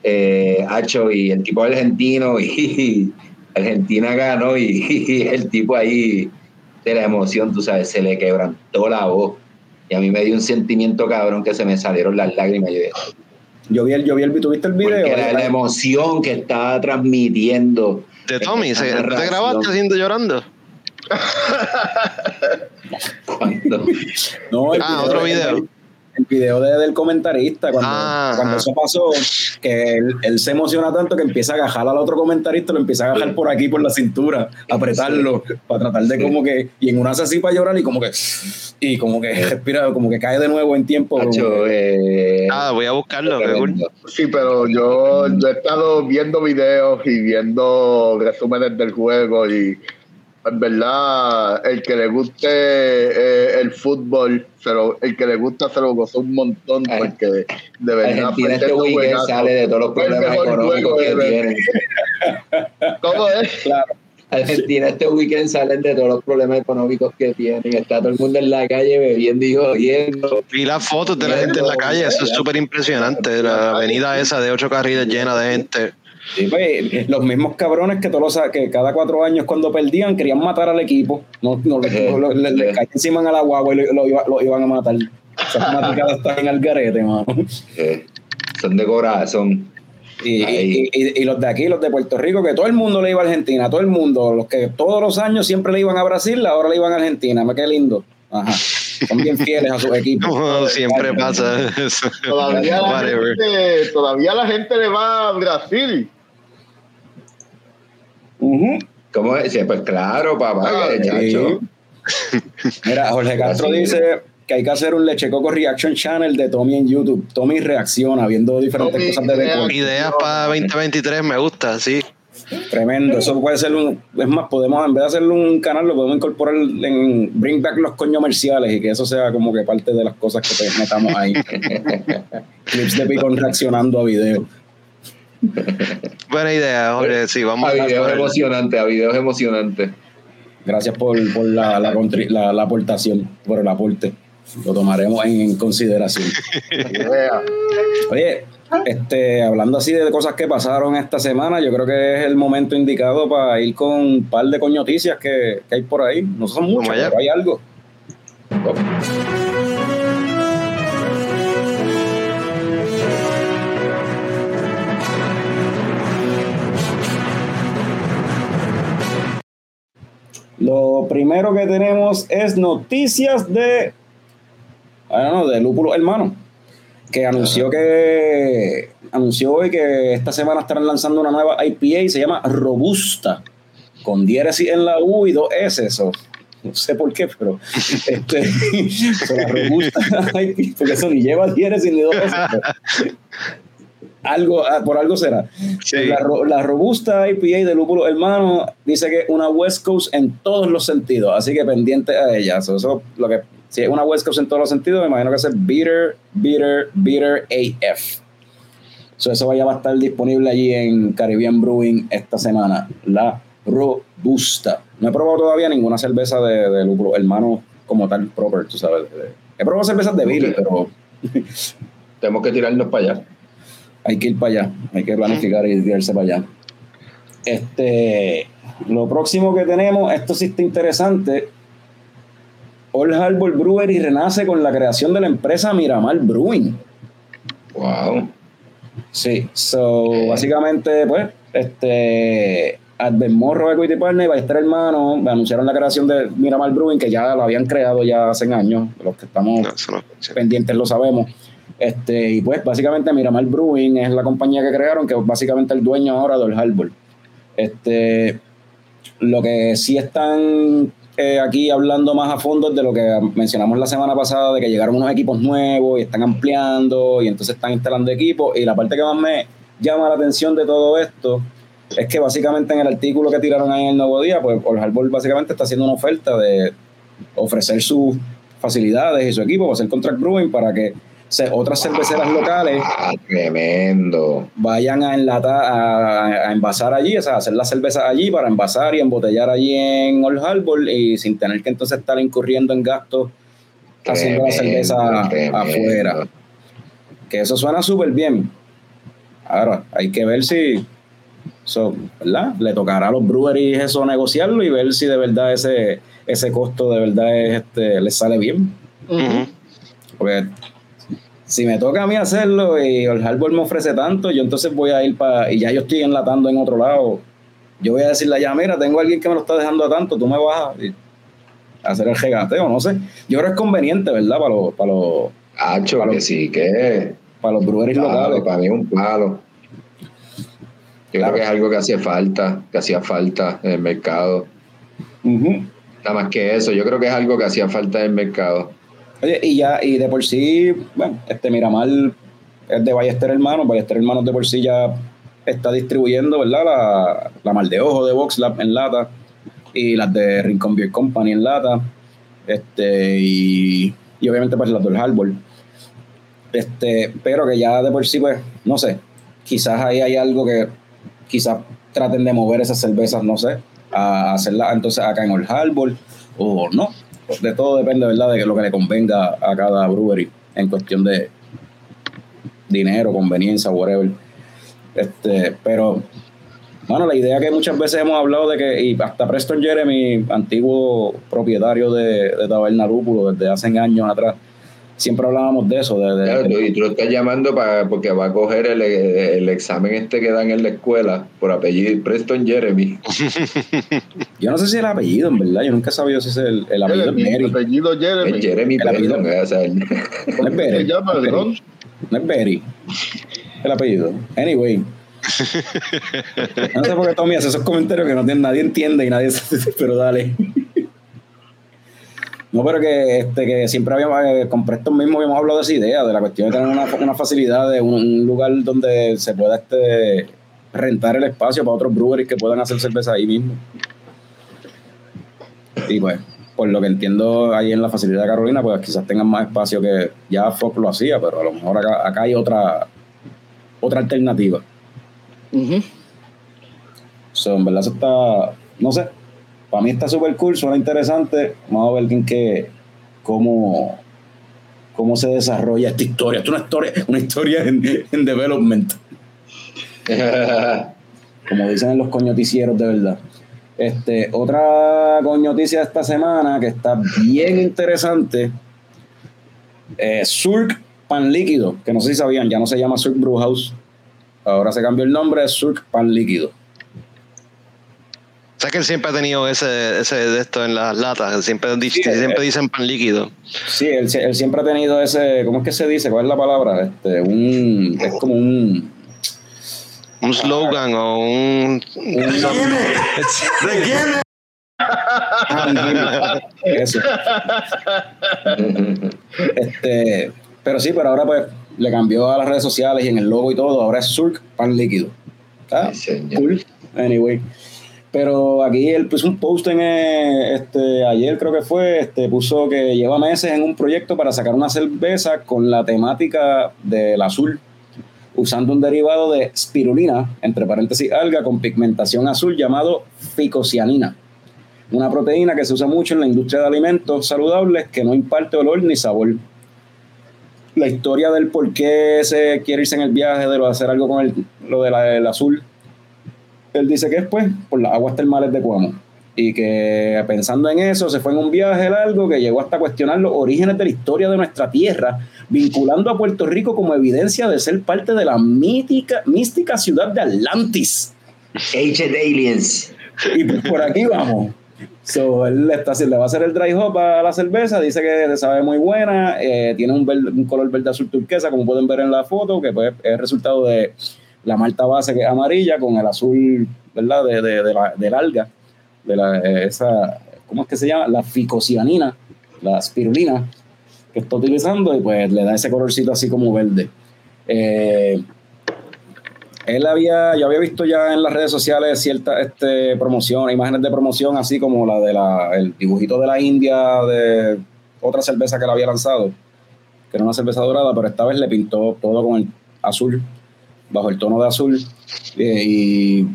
eh, Hacho, y el tipo argentino, y Argentina ganó, y, y el tipo ahí, de la emoción, tú sabes, se le quebrantó la voz. Y a mí me dio un sentimiento cabrón que se me salieron las lágrimas. Yo dije, Yo vi el, yo vi el, ¿tuviste el video? porque era la emoción que estaba transmitiendo. De Tommy, esa ¿se- ¿tú te grabaste haciendo llorando? No, el Ah, otro video. El, video de- del comentarista, cuando, Ah, cuando eso pasó, que él, él se emociona tanto que empieza a agajar al otro comentarista, lo empieza a agajar por aquí, por la cintura, apretarlo, para tratar de Sí. como que, y en una hace así para llorar y como que, y como que respira, como que cae de nuevo en tiempo. Hacho, eh, Ah, voy a buscarlo. Sí, pero yo, yo he estado viendo videos y viendo resúmenes del juego y en verdad el que le guste eh, el fútbol, se lo- el que le gusta se lo gozó un montón Ay. porque de verdad este weekend juegazo. sale de todos los problemas económicos que tienen. ¿Cómo es? Claro. Argentina este weekend salen de todos los problemas económicos que tienen. Está todo el mundo en la calle bebiendo y jodiendo. Y las fotos de la gente en la calle, eso es súper impresionante. La avenida esa de ocho carriles llena de gente. Sí, pues, los mismos cabrones que todos los, que cada cuatro años cuando perdían querían matar al equipo. No, no le, lo- le- le caían encima a la guagua y lo, lo iba- lo iban a matar. Esas están en el garete, mano. Eh, son de corazón. Y, y- y- y los de aquí, los de Puerto Rico, que todo el mundo le iba a Argentina, todo el mundo, los que todos los años siempre le iban a Brasil, ahora le iban a Argentina. Qué lindo. Ajá. Son bien fieles a sus equipos. Siempre pasa eso. Todavía la, gente, todavía la gente le va a Brasil. ¿Cómo es? Sí, Pues claro, papá, Ah, chacho. Mira, Jorge Castro dice que hay que hacer un Leche Coco Reaction Channel de Tommy en YouTube. Tommy reacciona viendo diferentes Tommy cosas de deporte. reacciona. Ideas para 2023 me gusta, sí. Tremendo. Eso puede ser un. Es más, podemos, en vez de hacerle un canal, lo podemos incorporar en Bring Back los comerciales y que eso sea como que parte de las cosas que te metamos ahí. Clips de Picón reaccionando a video. Buena idea, Jorge. Sí, vamos A a videos emocionantes, a videos emocionantes. Gracias por, por la, la, contri- la- la aportación, por el aporte. Lo tomaremos en consideración. Vea. Oye, este, hablando así de cosas que pasaron esta semana, yo creo que es el momento indicado para ir con un par de coñoticias que, que hay por ahí. No son muchas, pero hay algo. Lo primero que tenemos es noticias de, ah, no, de Lúpulo Hermano, que anunció que anunció hoy que esta semana estarán lanzando una nueva IPA y se llama Robusta, con diéresis en la U y dos S, eso. No sé por qué, pero este, pero la Robusta IPA, porque eso ni lleva diéresis ni dos S. algo, ah, por algo será. Sí. La, ro- la robusta IPA de Lúpulo Hermano dice que una West Coast en todos los sentidos, así que pendiente a ella. So, eso, lo que, si es una West Coast en todos los sentidos, me imagino que es bitter, bitter, bitter AF. So, eso vaya a estar disponible allí en Caribbean Brewing esta semana. La robusta. No he probado todavía ninguna cerveza de, de Lúpulo Hermano como tal proper, tú sabes. He probado cervezas de Billy, pero Tenemos que tirarnos para allá. Hay que ir para allá, hay que planificar y tirarse para allá. Este, lo próximo que tenemos, esto sí está interesante. Old Harbor Brewery renace con la creación de la empresa Miramar Brewing. Wow. Sí, so básicamente, pues, este Advent Morro Equity Partner y Ballester Hermano anunciaron la creación de Miramar Brewing, que ya lo habían creado ya hace años, los que estamos No, sí. pendientes lo sabemos. Este, y pues básicamente Miramar Brewing es la compañía que crearon, que es básicamente el dueño ahora del Harbor. Este, lo que sí están eh, aquí hablando más a fondo es de lo que mencionamos la semana pasada, de que llegaron unos equipos nuevos y están ampliando y entonces están instalando equipos. Y la parte que más me llama la atención de todo esto es que básicamente en el artículo que tiraron ahí en el Nuevo Día, pues Old Harbor básicamente está haciendo una oferta de ofrecer sus facilidades y su equipo hacer contract brewing para que otras cerveceras locales Ah, tremendo. vayan a enlatar, a, a envasar allí, o sea, hacer la cerveza allí para envasar y embotellar allí en Old Harbor y sin tener que entonces estar incurriendo en gastos haciendo la cerveza tremendo. afuera. Que eso suena súper bien. Ahora, hay que ver si, so, ¿verdad? Le tocará a los breweries eso negociarlo y ver si de verdad ese, ese costo de verdad es, este, les sale bien. Ujú. Porque si me toca a mí hacerlo y el Harbor me ofrece tanto, yo entonces voy a ir para. Y ya yo estoy enlatando en otro lado. Yo voy a decirle ya, mira, tengo a alguien que me lo está dejando a tanto, tú me vas a, hacer el regateo, no sé. Yo creo que es conveniente, ¿verdad? Para los, para los, Hacho, Palo. que sí, que para los breweries Palo, locales. para mí es un palo. Yo Claro. creo que es algo que hacía falta, que hacía falta en el mercado. Ujú. Nada más que eso, yo creo que es algo que hacía falta en el mercado. Oye, y ya, y de por sí, bueno, este Miramar es de Ballester Hermanos, Ballester Hermanos de por sí ya está distribuyendo, ¿verdad? La, la Mal de Ojo de Vox Lab en lata y las de Rincon Beer Company en lata, este, y, y obviamente pues las del Harbor. Este, pero que ya de por sí, pues, no sé, quizás ahí hay algo que quizás traten de mover esas cervezas, no sé, a hacerla entonces acá en Old Harbor o no. De todo depende, ¿verdad?, de lo que le convenga a cada brewery en cuestión de dinero, conveniencia, whatever. Este, pero, bueno, la idea que muchas veces hemos hablado de que, y hasta Preston Jeremy, antiguo propietario de, de Taberna Lúpulo desde hace años atrás, siempre hablábamos de eso. De, Claro, tú- y tú lo estás llamando para, porque va a coger el, el examen este que dan en la escuela por apellido Preston Jeremy. Yo no sé si es el apellido, en verdad. Yo nunca he sabido si es el, el apellido Jeremy, apellido Jeremy. Es Jeremy El apellido. Preston, o sea, el- No es ¿Cómo se Berry. llama el? No es Berry. El apellido. Anyway. No sé por qué Tommy hace esos comentarios que no nadie entiende y nadie sabe, pero dale. No, pero que, este, que siempre habíamos, eh, con Preston mismo habíamos hablado de esa idea, de la cuestión de tener una, una facilidad de un, un lugar donde se pueda este, rentar el espacio para otros breweries que puedan hacer cerveza ahí mismo. Y pues, por lo que entiendo ahí en la facilidad de Carolina, pues quizás tengan más espacio que ya Fox lo hacía, pero a lo mejor acá, acá hay otra, otra alternativa. Ujú. So, en verdad eso está, no sé, para mí está súper cool, suena interesante. Vamos a ver en qué, cómo, cómo se desarrolla esta historia. Esto es una historia, una historia en, en development, como dicen en los coñoticieros de verdad. Este, otra coñoticia de esta semana que está bien interesante. Eh, Surk Pan Líquido, que no sé si sabían, ya no se llama Surk Brew House. Ahora se cambió el nombre, Surk Pan Líquido. O sea que él siempre ha tenido ese, ese de esto en las latas. Siempre, Sí, siempre eh. dicen pan líquido. Sí, él, él siempre ha tenido ese, ¿cómo es que se dice? ¿Cuál es la palabra? Este, un, es como un, Un slogan o un. eso. Este, pero sí, pero ahora pues le cambió a las redes sociales y en el logo y todo, ahora es Surk Pan Líquido. Ah, señor. cool. Anyway. Pero aquí él puso un post en eh, este ayer creo que fue, este puso que lleva meses en un proyecto para sacar una cerveza con la temática del azul, usando un derivado de spirulina, entre paréntesis alga, con pigmentación azul llamado ficocianina. Una proteína que se usa mucho en la industria de alimentos saludables que no imparte olor ni sabor. La historia del por qué se quiere irse en el viaje, de lo de hacer algo con el, lo del azul, él dice que es pues por las aguas termales de Cuamo y que pensando en eso se fue en un viaje largo que llegó hasta cuestionar los orígenes de la historia de nuestra tierra, vinculando a Puerto Rico como evidencia de ser parte de la mítica, mística ciudad de Atlantis. Ancient Aliens. Y pues por aquí vamos. So, él está, le va a hacer el dry hop a la cerveza, dice que sabe muy buena, eh, tiene un, verde- un color verde azul turquesa, como pueden ver en la foto, que pues, es resultado de la malta base que es amarilla con el azul, ¿verdad? De, de, la, del alga, de la, eh, esa, ¿cómo es que se llama? La ficocianina, la spirulina que está utilizando y pues le da ese colorcito así como verde. Eh, él había, yo había visto ya en las redes sociales cierta este, promoción, imágenes de promoción, así como la de la, el dibujito de la India de otra cerveza que él había lanzado, que era una cerveza dorada, pero esta vez le pintó todo con el azul, bajo el tono de azul. eh, y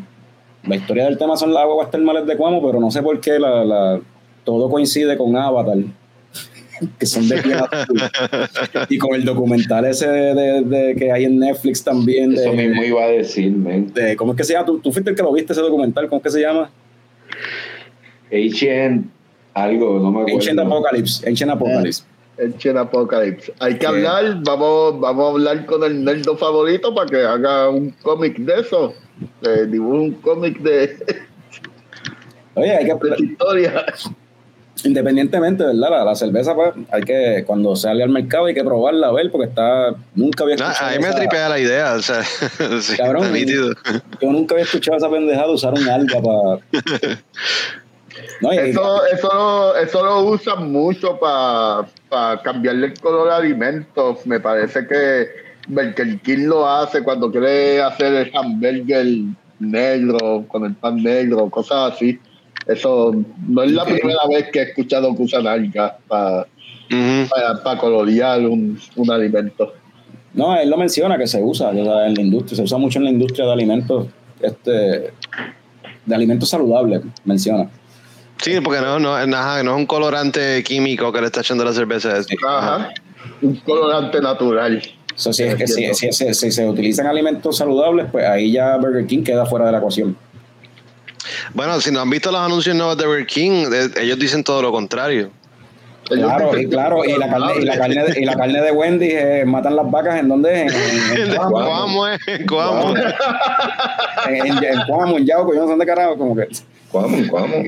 la historia del tema son las aguas termales de Cuamo, pero no sé por qué la, la- todo coincide con Avatar, que son de piel azul. Y con el documental ese de, de- de que hay en Netflix también. De, Eso mismo iba a decir, de- ¿Cómo es que se llama? ¿Tú, tú fuiste el que lo viste ese documental, ¿cómo es que se llama? Ancient algo, no me acuerdo. Ancient Apocalypse. Ancient Apocalypse. El Chen Apocalypse. Hay que Sí. hablar, vamos, vamos a hablar con el nerdo favorito para que haga un cómic de eso. Eh, dibuje un cómic de, Oye, hay que, de historia. independientemente, ¿verdad? La, la cerveza, pues, hay que, cuando sale al mercado, hay que probarla, a ver, porque está, nunca había No, escuchado. a mí me tripea la idea. O sea, sí, Cabrón, está nítido. Yo nunca había escuchado esa pendejada de usar un alga para. No, Eso, eso, lo, eso lo usan mucho para cambiarle el color a alimentos. Me parece que Burger King lo hace cuando quiere hacer el hamburger negro, con el pan negro, cosas así. Eso no es la primera vez que he escuchado que usan algas para Ujú. colorear un, un alimento. No, él lo menciona que se usa en la industria, se usa mucho en la industria de alimentos, este, de alimentos saludables, menciona. Sí, porque no, no, no es un colorante químico que le está echando la cerveza. Ajá. Un colorante natural. So, si, es que, si, si- si- si se utilizan alimentos saludables, pues ahí ya Burger King queda fuera de la ecuación. Bueno, si no han visto los anuncios nuevos de Burger King, eh, ellos dicen todo lo contrario. Claro, y claro, y la carne, y la carne, de, y la carne de Wendy eh, matan las vacas en donde en, en, en, Cuamo, ¿Cómo es? ¿Cómo? en, en, en Cuamo, en Yauco, yo no sé dónde carajo, como que ¿Cómo? ¿Cómo?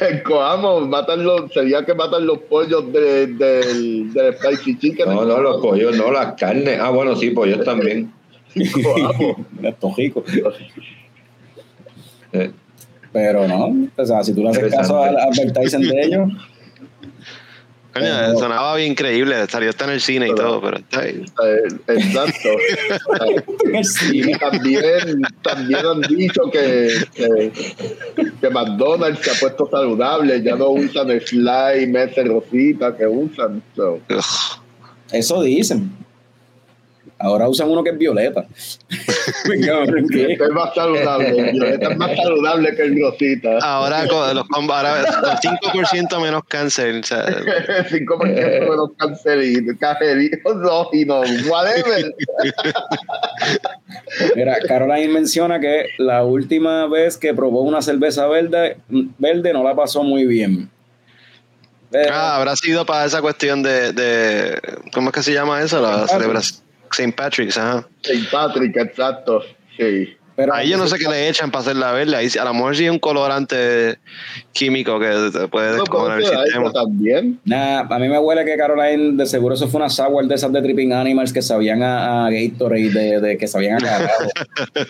En Coamo matan los, sería que matan los pollos de- del, del Spicy Chicken. No, no, los pollos, no, las carnes. Ah, bueno, sí, pollos también. Estos ricos. Eh, Pero no, o sea, si tú le haces caso al advertising de ellos, Coño, Pero- sonaba bien increíble. Salió hasta en el cine y todo, pero está ahí. Eh, Exacto. Y también, también han dicho que, que, que McDonald's se ha puesto saludable, ya no usan el slime, ese rosita que usan. So, eso dicen. Ahora usan uno que es violeta. Es más saludable, violeta es más saludable que el rosita. Ahora con, los, ahora con 5% menos cáncer. o sea, 5% menos no, y no, whatever. Mira, Caroline menciona que la última vez que probó una cerveza verde, verde no la pasó muy bien. Ah, habrá sido para esa cuestión de, de ¿cómo es que se llama eso? La celebración. St. Patrick's, ajá. Saint Patrick, exacto, sí. Pero Ahí yo no sé qué le echan para hacerla verde. Ahí, a lo mejor sí es un colorante químico que te puede No, descojonar el sistema. también. Nah, a mí me huele que Caroline, de seguro eso fue una sour de esas de Tripping Animals que sabían a, a Gatorade, de, de que sabían a carajo.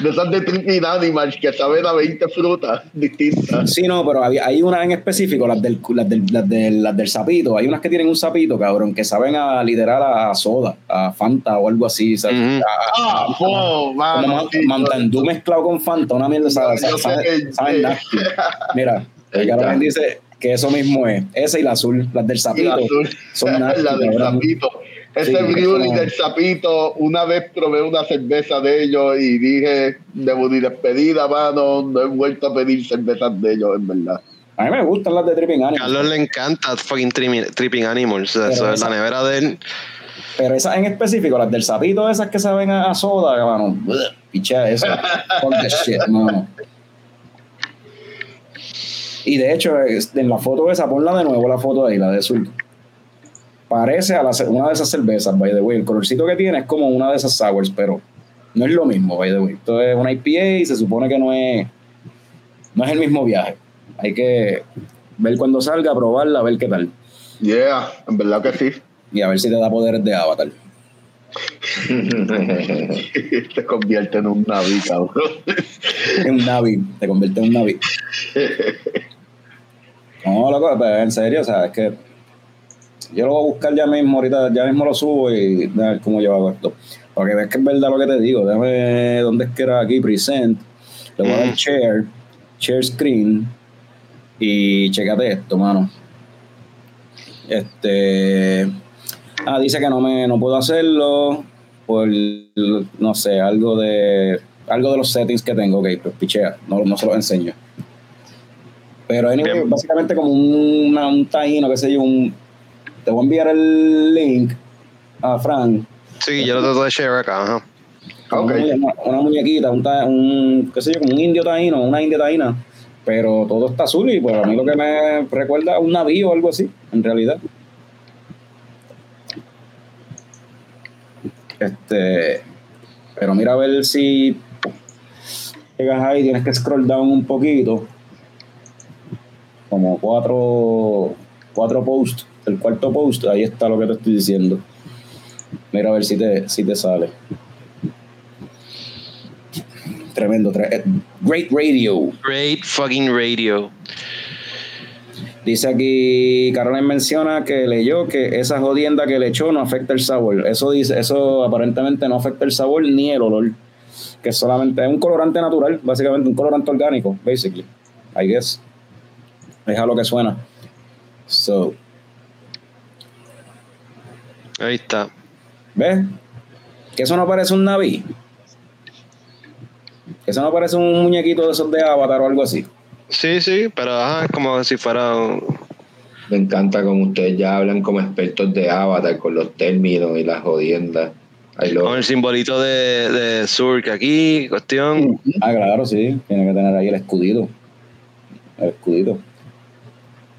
De esas de Tripping Animals que saben a 20 frutas distintas. Sí, no, pero había, hay unas en específico, las del, las, del, las, del, las del sapito. Hay unas que tienen un sapito, cabrón, que saben a literal a soda, a Fanta o algo así. ¿sabes? Ujú. A- Ah, oh, Man- Dew mezclado con Fanta, una mierda, Sabe- que- saben que- nasty. Mira, está. dice que eso mismo es, esa y la azul, las del sapito. la azul, son nasty, la del cabrón. sapito. Ese Sí, eso- del sapito, una vez probé una cerveza de ellos y dije, debo ni despedida, mano, no he vuelto a pedir cervezas de ellos, en verdad. A mí me gustan las de Tripping Animals. Carlos le encanta fucking tripping, animals. eso es la nevera de él. Pero esas en específico, las del sapito, esas que saben a, a soda, mano. Picha eso. Shit, mano. Y de hecho, en la foto esa, ponla de nuevo la foto ahí, la de Sur. Parece a una de esas cervezas, by the way. El colorcito que tiene es como una de esas sours, pero no es lo mismo, by the way. Esto es una IPA y se supone que no es, no es el mismo viaje. Hay que ver cuando salga, probarla, ver qué tal. Yeah, en verdad que sí. Y a ver si te da poderes de avatar. Te convierte en un naví, cabrón. en un Navi, te convierte en un Navi. No, loco, pero en serio, o sea, es que yo lo voy a buscar ya mismo, ahorita ya mismo lo subo y a ver cómo yo hago esto. Para que veas que es verdad lo que te digo. Déjame, ¿dónde es que era aquí? Present. Le voy a dar Mm. share, share screen y checate esto, mano. Este. Ah, dice que no me no puedo hacerlo por no sé, algo de algo de los settings que tengo, ok, pues pichea, no, no se los enseño. Pero anyway, básicamente como un, una- un tajino, qué sé yo, un, te voy a enviar el link a Frank. Sí, yo lo trato de share acá. Ajá. Una, una muñequita, un, un, qué sé yo, como un indio taíno, una india taína, pero todo está azul y pues a mí lo que me recuerda a un navío o algo así, en realidad. Este, pero mira a ver si llegas ahí, tienes que scroll down un poquito, como cuatro, cuatro posts, el cuarto post, ahí está lo que te estoy diciendo. Mira a ver si te, si te sale. Tremendo. tre- eh, Great radio. Great fucking radio. Dice aquí, Caroline menciona que leyó que esa jodienda que le echó no afecta el sabor. Eso dice, eso aparentemente no afecta el sabor ni el olor. Que solamente es un colorante natural, básicamente un colorante orgánico, basically. I guess. Es a lo que suena. So, Ahí está. ¿ves? Que eso no parece un naví. Eso no parece un muñequito de esos de Avatar o algo así. Sí, sí, pero ajá, es como si fuera. un- Me encanta como ustedes ya hablan como expertos de Avatar con los términos y las jodiendas. Con el simbolito de, de Surk aquí, cuestión. Ah, claro, sí. Tiene que tener ahí el escudito. El escudito.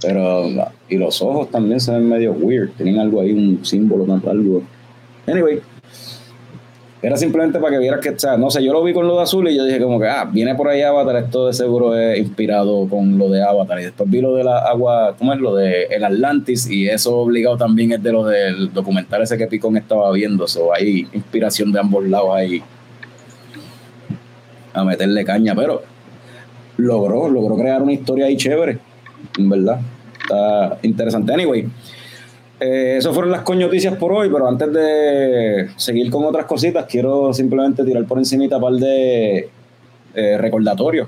Pero, y los ojos también se ven medio weird. Tienen algo ahí, un símbolo, tanto algo. Anyway. Era simplemente para que vieras que, o sea, no sé, yo lo vi con lo de azul y yo dije como que, ah, viene por ahí Avatar, esto de seguro es inspirado con lo de Avatar. Y después vi lo de la agua, ¿cómo es? Lo de el Atlantis y eso obligado también es de lo del documental ese que Picón estaba viendo. So, hay inspiración de ambos lados ahí a meterle caña, pero logró, logró crear una historia ahí chévere, en verdad. Está interesante. Anyway, eh, eso fueron las coñoticias por hoy, pero antes de seguir con otras cositas, quiero simplemente tirar por encimita un par de eh, recordatorios,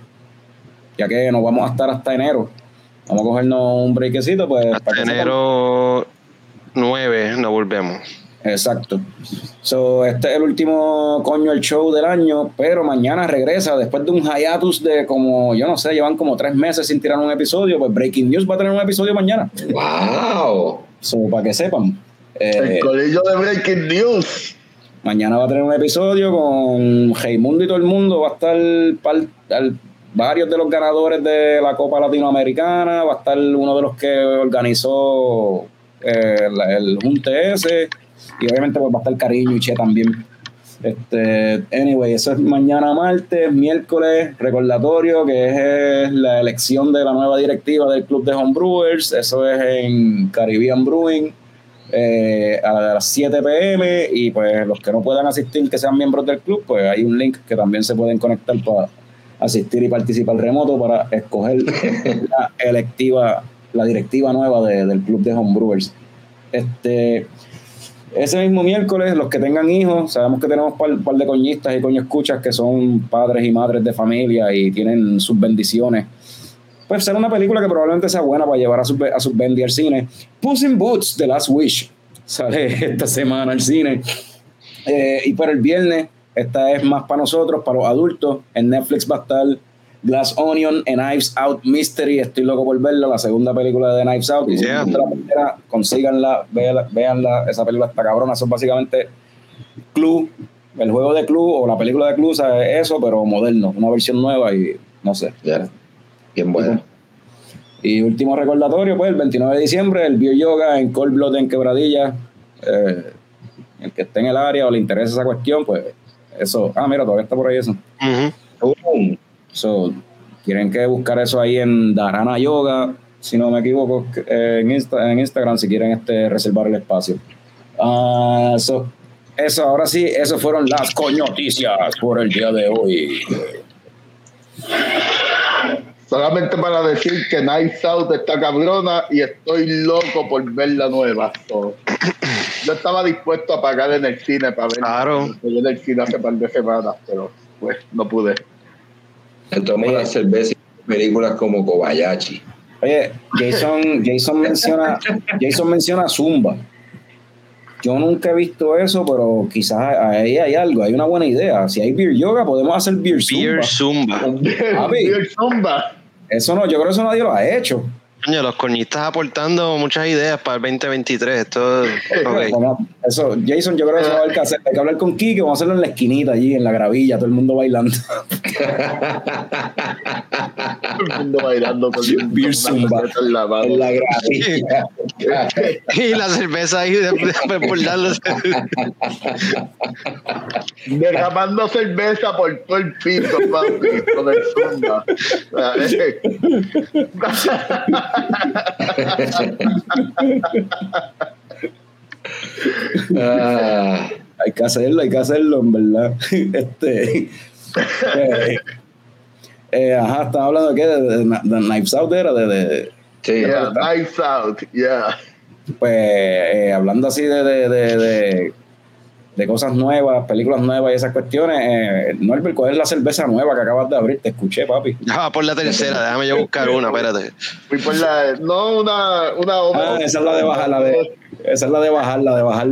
ya que nos vamos a estar hasta enero. Vamos a cogernos un breakcito, pues. Hasta para que sepan- enero 9 nos volvemos. Exacto. So, este es el último coño el show del año, pero mañana regresa después de un hiatus de como, yo no sé, llevan como tres meses sin tirar un episodio, pues Breaking News va a tener un episodio mañana. ¡Wow! So, para que sepan. Eh, El colegio de Breaking News. mañana va a tener un episodio con Heimundo y todo el mundo. Va a estar par- al- varios de los ganadores de la Copa Latinoamericana. Va a estar uno de los que organizó eh, la- el Junte ese. Y obviamente pues, va a estar Cariño y Che también. Este, anyway, eso es mañana martes, miércoles, recordatorio que es la elección de la nueva directiva del club de homebrewers. Eso es en Caribbean Brewing eh, a las 7 pm y pues los que no puedan asistir, que sean miembros del club, pues hay un link que también se pueden conectar para asistir y participar remoto para escoger la electiva, la directiva nueva de- del club de homebrewers. Este, ese mismo miércoles, los que tengan hijos, sabemos que tenemos un par, par de coñistas y coño escuchas que son padres y madres de familia y tienen sus bendiciones. Pues será una película que probablemente sea buena para llevar a sus a sus bendy al cine. Puss in Boots, The Last Wish, sale esta semana al cine. Eh, y para el viernes, esta es más para nosotros, para los adultos. En Netflix va a estar Glass Onion and Knives Out Mystery. Estoy loco por verla, la segunda película de Knives Out. Y si Yeah. la primera, consíganla, véanla, véanla. Esa película está cabrona. Son básicamente Clue, el juego de Clue o la película de Clue, ¿sabes? eso, pero moderno, una versión nueva y no sé. Ya. Bien bueno. Y último recordatorio, pues el 29 de diciembre, el Bio Yoga en Cold Blood en Quebradilla. Eh, el que esté en el área o le interesa esa cuestión, pues eso. Ah, mira, todavía está por ahí eso. Um, So, tienen que buscar eso ahí en Dharana Yoga, si no me equivoco, eh, en, Insta- en Instagram, si quieren este, reservar el espacio. Ah, so, eso, ahora sí, eso fueron las coñoticias por el día de hoy. Solamente para decir que Night Out está cabrona y estoy loco por ver la nueva. So, yo estaba dispuesto a pagar en el cine para ver Claro. Yo en el cine hace par de semanas, pero pues no pude. Tomé la cerveza y películas como Kobayashi. Oye, Jason, Jason menciona, Jason menciona Zumba. Yo nunca he visto eso, pero quizás ahí hay algo, hay una buena idea. Si hay beer yoga, podemos hacer beer Zumba. Beer Zumba. Beer Zumba. Eso no, yo creo que eso nadie lo ha hecho. Coño, los coñistas aportando muchas ideas para el 2023. Esto, Eso, Jason, yo creo que eso va a haber que hacer. Hay que hablar con Kike, vamos a hacerlo en la esquinita allí, en la gravilla, todo el mundo bailando. Todo el mundo bailando con Beer Zumba. en la mano. En la gravilla. Y la cerveza ahí desbordándose. Derramando cerveza por todo el piso, papi, con el Zumba. Ah, Hay que hacerlo, hay que hacerlo, en verdad. Este. eh, eh, ajá, estaba hablando de qué? De, de, de Knives Out, era de- de sí. yeah, Nights Out, yeah. pues eh, hablando así de, de, de, cosas nuevas, películas nuevas y esas cuestiones, eh, Norbert, ¿cuál es la cerveza nueva que acabas de abrir? Te escuché, papi. Ya va por la tercera, déjame yo buscar una, espérate. Fui por la, no una, una Ah, esa es la de bajar, la de, esa es la de bajar, la de bajar.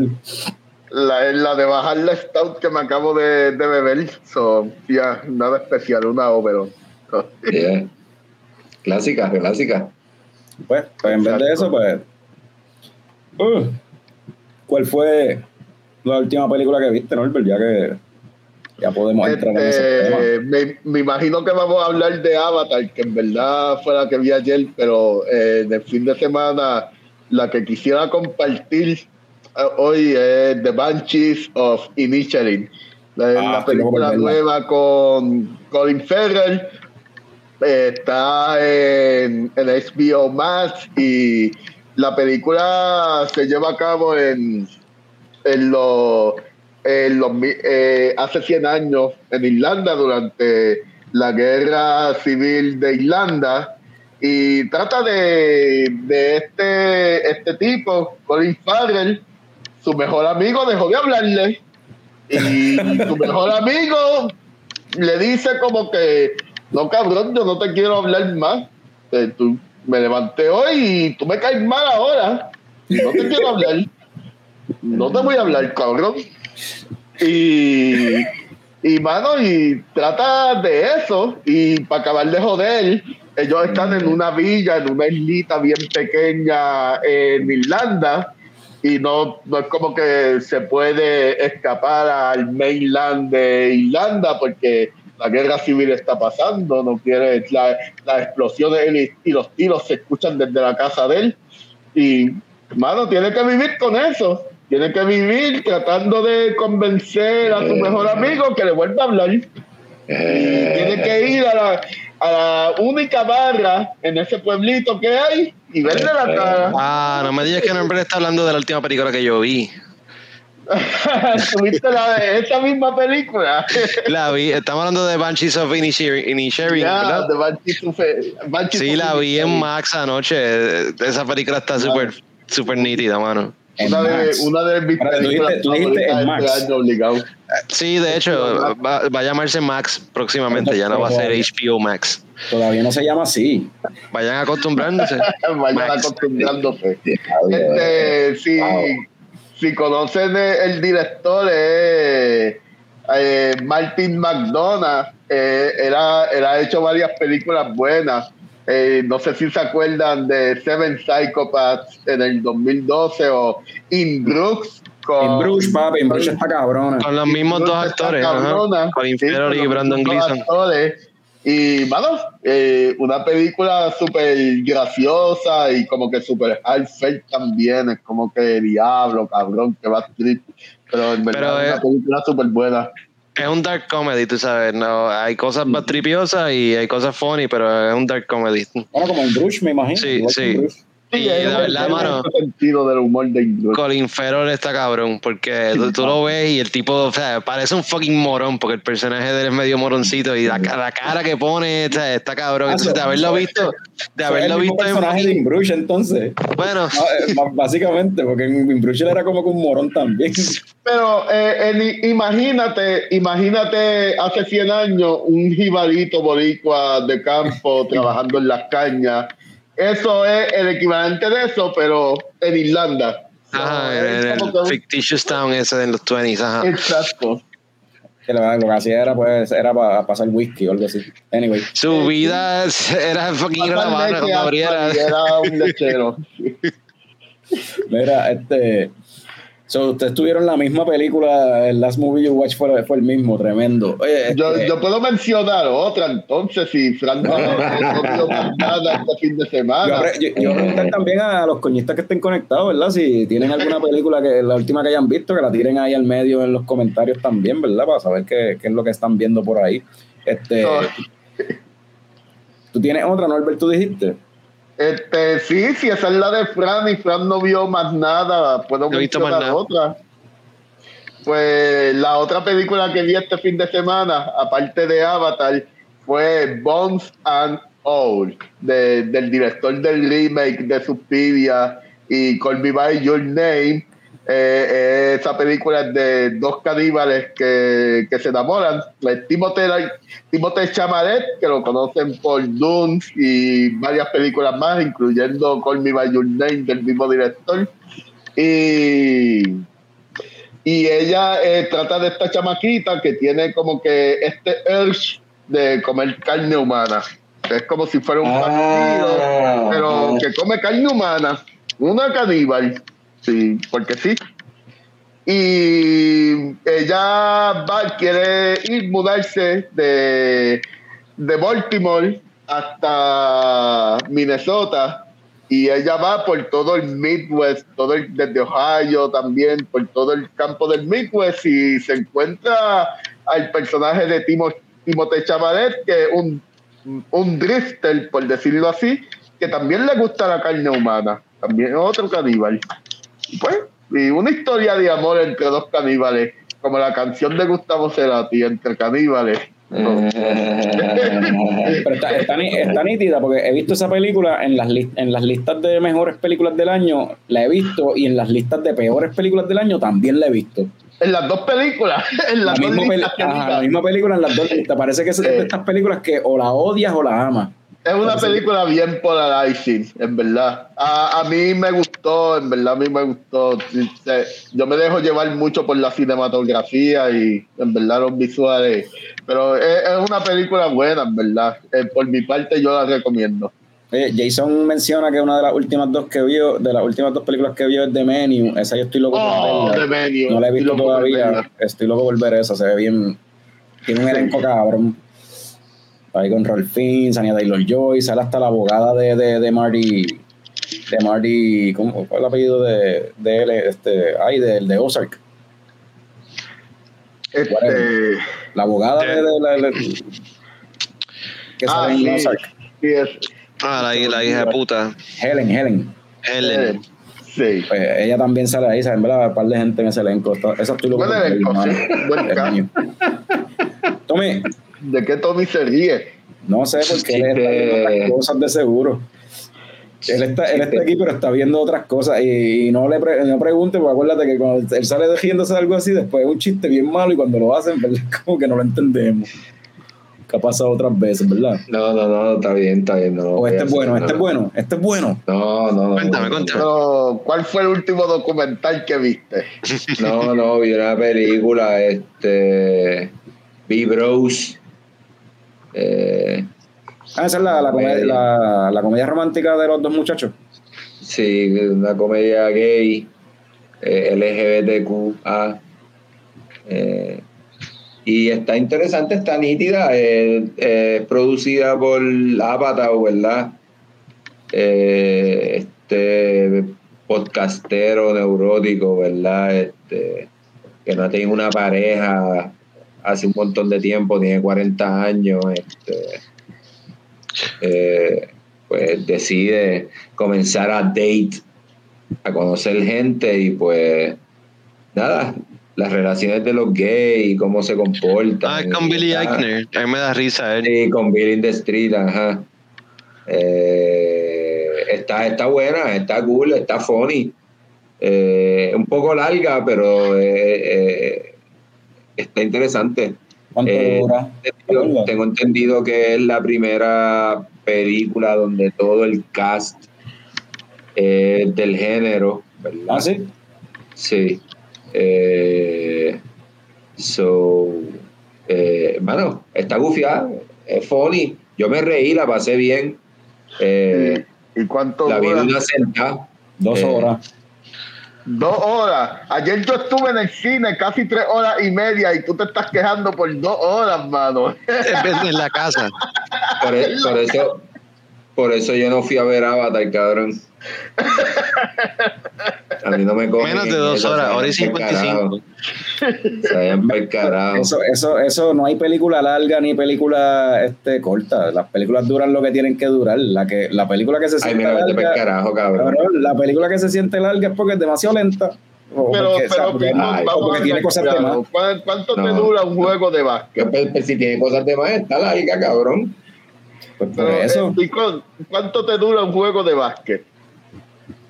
La, la de bajar la stout que me acabo de, de beber. So, ya, nada especial, una Oberon. Yeah. Clásica, clásica. Pues, pues en vez de eso, pues. uh, ¿Cuál fue la última película que viste, Norbert? Ya que ya podemos entrar en ese tema. Este, me, me imagino que vamos a hablar de Avatar, que en verdad fue la que vi ayer, pero eh, de fin de semana la que quisiera compartir eh, hoy es The Banshees of Inisherin, la, Ah, la película nueva con Colin Farrell. Eh, está en, en HBO Max y la película se lleva a cabo en, en los, en los eh, hace 100 años en Irlanda durante la guerra civil de Irlanda y trata de, de este, este tipo, Colin Farrell, su mejor amigo dejó de hablarle y su mejor amigo le dice como que no cabrón, yo no te quiero hablar más. Eh, tú, me levanté hoy y tú me caes mal ahora. Y no te quiero hablar. No te voy a hablar, cabrón. Y, y mano, y trata de eso. Y para acabar de joder, ellos están en una villa, en una islita bien pequeña en Irlanda. Y no, no es como que se puede escapar al mainland de Irlanda porque la guerra civil está pasando, no quiere, la- las explosiones y, y los tiros se escuchan desde la casa de él. Y, mano, tiene que vivir con eso. Tiene que vivir tratando de convencer a su mejor amigo que le vuelva a hablar. Y tiene que ir a la, a la única barra en ese pueblito que hay y verle la cara. Ah, no me digas que Norbert está hablando de la última película que yo vi. ¿Tuviste la de esa misma película? La vi, estamos hablando de Banshees of Inisherin, Inisherin, Ya, ¿verdad? de Banshees of- Banshees Sí, of la vi en. Max anoche. Esa película está súper súper nítida, mano. Una de, una de mis Ahora, películas tú dijiste Max. este año obligado. Sí, de hecho, va, va a llamarse Max próximamente, ya no va a ser HBO Max. Todavía no se llama así. Vayan acostumbrándose. Vayan Max. acostumbrándose. Este, si, si conocen el, director, es eh, Martin McDonough. Eh, era, él ha hecho varias películas buenas. Eh, no sé si se acuerdan de Seven Psychopaths en el 2012 o In Brooks. Con, En Bruce, papi, en Bruce está cabrona. Con los mismos dos actores, cabrona. Colin Sí, Farrell con y Brandon Gleeson. actores. Y, mano, eh, una película súper graciosa y como que súper heartfelt también. Es como que diablo, cabrón, que va a. Pero en verdad Pero, es eh, una película súper buena. Es un dark comedy, tú sabes. No, hay cosas más tripiosas y hay cosas funny, pero es un dark comedy. Bueno, como en Bruce, me imagino. Sí, que sí. Y un- verdad, mano, sentido del humor de Ingrid. Colin Farrell está cabrón, porque tú, tú lo ves y el tipo, o sea, parece un fucking morón, porque el personaje de él es medio moroncito y la, ca- la cara que pone, o sea, está cabrón. Entonces, de haberlo visto, de haberlo el visto en personaje de Bruce, entonces. Bueno, Ah, eh, Básicamente, porque él era como que un morón también. Pero eh, el- imagínate, imagínate hace 100 años un jibarito boricua de campo trabajando en las cañas. Eso es el equivalente de eso, pero en Irlanda. ajá, So, en el fictitious town ese de los 20s, ajá. Exacto. Que lo, lo que hacía era, pues, era para pasar whisky o algo así. Anyway. Su vida era fucking ir a la barra cuando abriera. Era un lechero. Mira, este. So, ustedes tuvieron la misma película, el last movie you watched fue, fue el mismo, tremendo. Oye, Yo, este, yo puedo mencionar otra, entonces, si Frank no, no nada este fin de semana. yo, preguntar también a los coñistas que estén conectados, ¿verdad? Si tienen alguna película que la última que hayan visto, que la tiren ahí al medio en los comentarios también, ¿verdad? Para saber qué, qué es lo que están viendo por ahí. Este, No. ¿Tú tienes otra, Norbert, tú dijiste? Este, sí, sí, esa es la de Fran y Fran no vio más nada. Puedo No he visto más mencionar nada. otra. Pues la otra película que vi este fin de semana, aparte de Avatar, fue Bones and All, de- del director del remake de Suspiria y Call Me By Your Name. Eh, esa película de dos caníbales que, que se enamoran. Timothée, Timothée Chamalet, que lo conocen por Dune y varias películas más, incluyendo Call Me By Your Name del mismo director. Y, y ella eh, trata de esta chamaquita que tiene como que este urge de comer carne humana. Es como si fuera un Ah. pero que come carne humana, una caníbal, sí, porque sí. Y ella va, quiere ir mudarse de, de Baltimore hasta Minnesota y ella va por todo el Midwest, todo el- desde Ohio también, por todo el campo del Midwest y se encuentra al personaje de Timo, Timothée Chalamet, que es un, un drifter, por decirlo así, que también le gusta la carne humana, también es otro caníbal. Pues, y una historia de amor entre dos caníbales, como la canción de Gustavo Cerati, entre caníbales. Pero está, está nítida porque he visto esa película en las, lis- en las listas de mejores películas del año, la he visto, y en las listas de peores películas del año también la he visto. En las dos películas, en La las dos misma, ajá, diga. la misma película en las dos listas. Parece que es de Eh. estas películas que o la odias o la amas. Es una película bien polarizing, en verdad. A, a mí me gustó, en verdad, a mí me gustó. Se- Yo me dejo llevar mucho por la cinematografía y, en verdad, los visuales. Pero es, es una película buena, en verdad. Eh, por mi parte, yo la recomiendo. Oye, Jason menciona que una de las últimas dos que vio, de las últimas dos películas que vio es The Menu. Esa yo estoy loco Oh, por The verla. Menu. No la he visto todavía. Estoy loco por ver esa. Se ve bien. Tiene un elenco cabrón. Ahí con Rolf Fiennes, Anya Taylor Joy, sale hasta la abogada de, de, de Marty. De Marty. ¿Cómo cuál es el apellido de, de él? Este, ay, del de Ozark. Este, La abogada de, de la. de- que ah, sale en sí, Ozark. sí, es- Ah, la, la hija de puta. Helen, Helen. Helen. sí. Pues ella también sale ahí, ¿saben? ¿Verdad? Un par de gente en ese elenco. Esa estoy loco Buen por ver, elenco, sí. Buen. Tommy, ¿De qué Tommy se ríe? no sé por qué él está viendo otras cosas de seguro. Él está, él está aquí, pero está viendo otras cosas. Y, y no le pre- no pregunte, porque acuérdate que cuando él sale riéndose de algo así, después es un chiste bien malo y cuando lo hacen, ¿verdad? Como que no lo entendemos. Que ha pasado otras veces, ¿verdad? No, no, no, está bien, está bien. No, O este es bueno, hacer, este es no. bueno, este es bueno. No, no, no. Cuéntame, no, cuéntame. Pero, ¿cuál fue el último documental que viste? No, no, vi una película, este. Vi Bros. Eh, Ah, esa es la, la, comedia, la, la comedia romántica de los dos muchachos. sí, una comedia gay, eh, LGBTQA. eh, y está interesante, está nítida, eh, eh, es producida por Apatow, ¿verdad? Este podcastero neurótico, ¿verdad? Este, que no tiene una pareja hace un montón de tiempo, tiene 40 años, este, eh, pues decide comenzar a date, a conocer gente y pues nada, las relaciones de los gays y cómo se comportan. Ah, es con Billy Eichner. A mí me da risa él. Sí, con Billy in the Street, ajá. Eh, está, está buena, está cool, está funny. Eh, un poco larga, pero eh, está interesante. ¿Cuánto Eh, dura? Tengo, tengo entendido que es la primera película donde todo el cast es del género, ¿verdad? Ah, sí. Sí. Eh, so, eh, bueno, está gufiada, es funny. Yo me reí, la pasé bien. Eh, ¿Y cuánto la vi de una sentada. Dos Eh, horas. Dos horas. Ayer yo estuve en el cine casi tres horas y media y tú te estás quejando por dos horas, mano. En vez de en la casa. Por, e- por eso, por eso yo no fui a ver Avatar, cabrón. A mí no me cogen Menos de dos horas, hora y vayan pa'l 55. carajo. Se vayan pa'l carajo. Eso, eso, eso no hay película larga ni película este, corta. Las películas duran lo que tienen que durar. La que, la película que se Ay, siente mira, vete pa'l larga, carajo, cabrón. cabrón, la película que se siente larga es porque es demasiado lenta. O Pero, porque, o sea, pero, ay, o vamos porque a tiene hablar cosas de claro. más. ¿Cuán- ¿Cuánto te dura un juego de básquet? Que, pues, pues, si tiene cosas de más, está larga, cabrón. Pues por Pero, eso. eh, ¿Cuánto te dura un juego de básquet?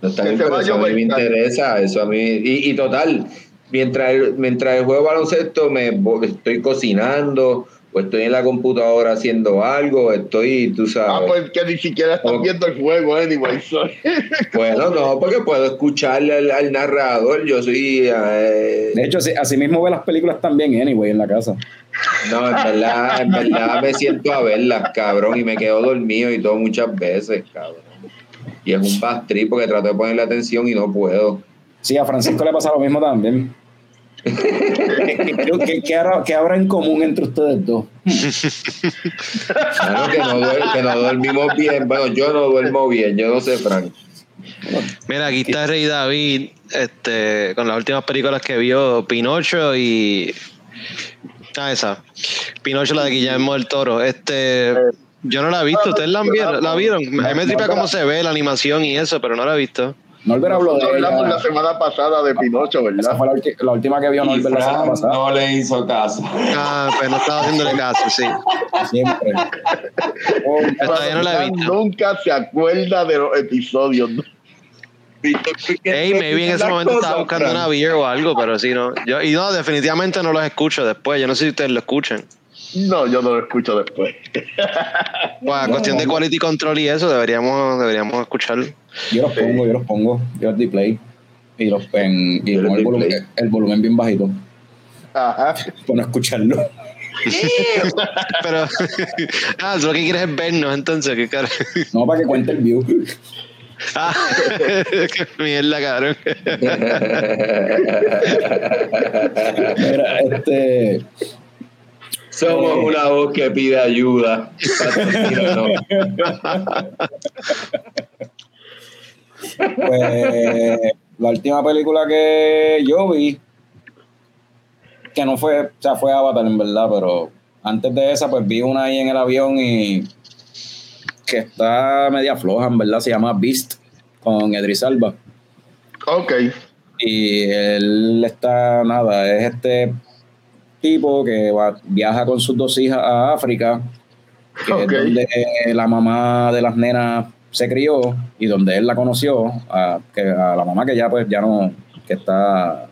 No está Que bien, se pero vaya eso a mí me interesa, eso a mí. Y, y total, mientras el, mientras el juego baloncesto me estoy cocinando o estoy en la computadora haciendo algo, o estoy, tú sabes. Ah, pues que ni siquiera estás Oh. viendo el juego, anyway. Bueno, no, porque puedo escucharle al, al narrador. Yo soy. eh, De hecho, así, así mismo ve las películas también, anyway, en la casa. no, en verdad, en verdad me siento a verlas, cabrón, y me quedo dormido y todo muchas veces, cabrón. Y es un bad trip porque trato de ponerle atención y no puedo. Sí, a Francisco le pasa lo mismo también. ¿Qué, qué- habrá, qué habrá en común entre ustedes dos? Claro que no, que no dormimos bien. Bueno, yo no duermo bien, yo no sé, Frank. Mira, aquí está Rey David, este, con las últimas películas que vio, Pinocho y. Ah, esa. Pinocho, la de Guillermo del Toro. Este. Yo no la he visto, ¿ustedes la, han vieron? ¿La vieron? A mí me tripa cómo se ve la animación y eso, pero no la he visto. Norbert habló de hablamos la semana pasada de Pinocho, Esa ¿verdad? fue la, última que vio Norbert la semana Fran pasada. no le hizo caso. Ah, pues no estaba haciéndole caso, sí. Siempre. Oh, Todavía no la he visto. Nunca se acuerda de los episodios. Ey, maybe en ese momento estaba buscando una beer o algo, pero sí, no. Yo, y no, definitivamente no los escucho después. Yo no sé si ustedes lo escuchan. No, yo no lo escucho después. A cuestión de quality control y eso, deberíamos, deberíamos escucharlo. Yo los pongo, yo los pongo. Yo les di play. Y los en, y el volumen, el volumen bien bajito. Ajá. Para no escucharlo. Pero, ah, tú lo que quieres es vernos, entonces, qué cara. No, para que cuente el view. Ah, qué mierda, cabrón. Mira, este. Somos una voz que pide ayuda. Pues la última película que yo vi, que no fue, o sea, fue Avatar en verdad, pero antes de esa, pues vi una ahí en el avión y que está media floja, en verdad, se llama Beast con Edris Alba. Ok. Y él está, nada, es este tipo que va, viaja con sus dos hijas a África, que es donde la mamá de las nenas se crió y donde él la conoció, a, que, a la mamá que ya pues ya no, que está,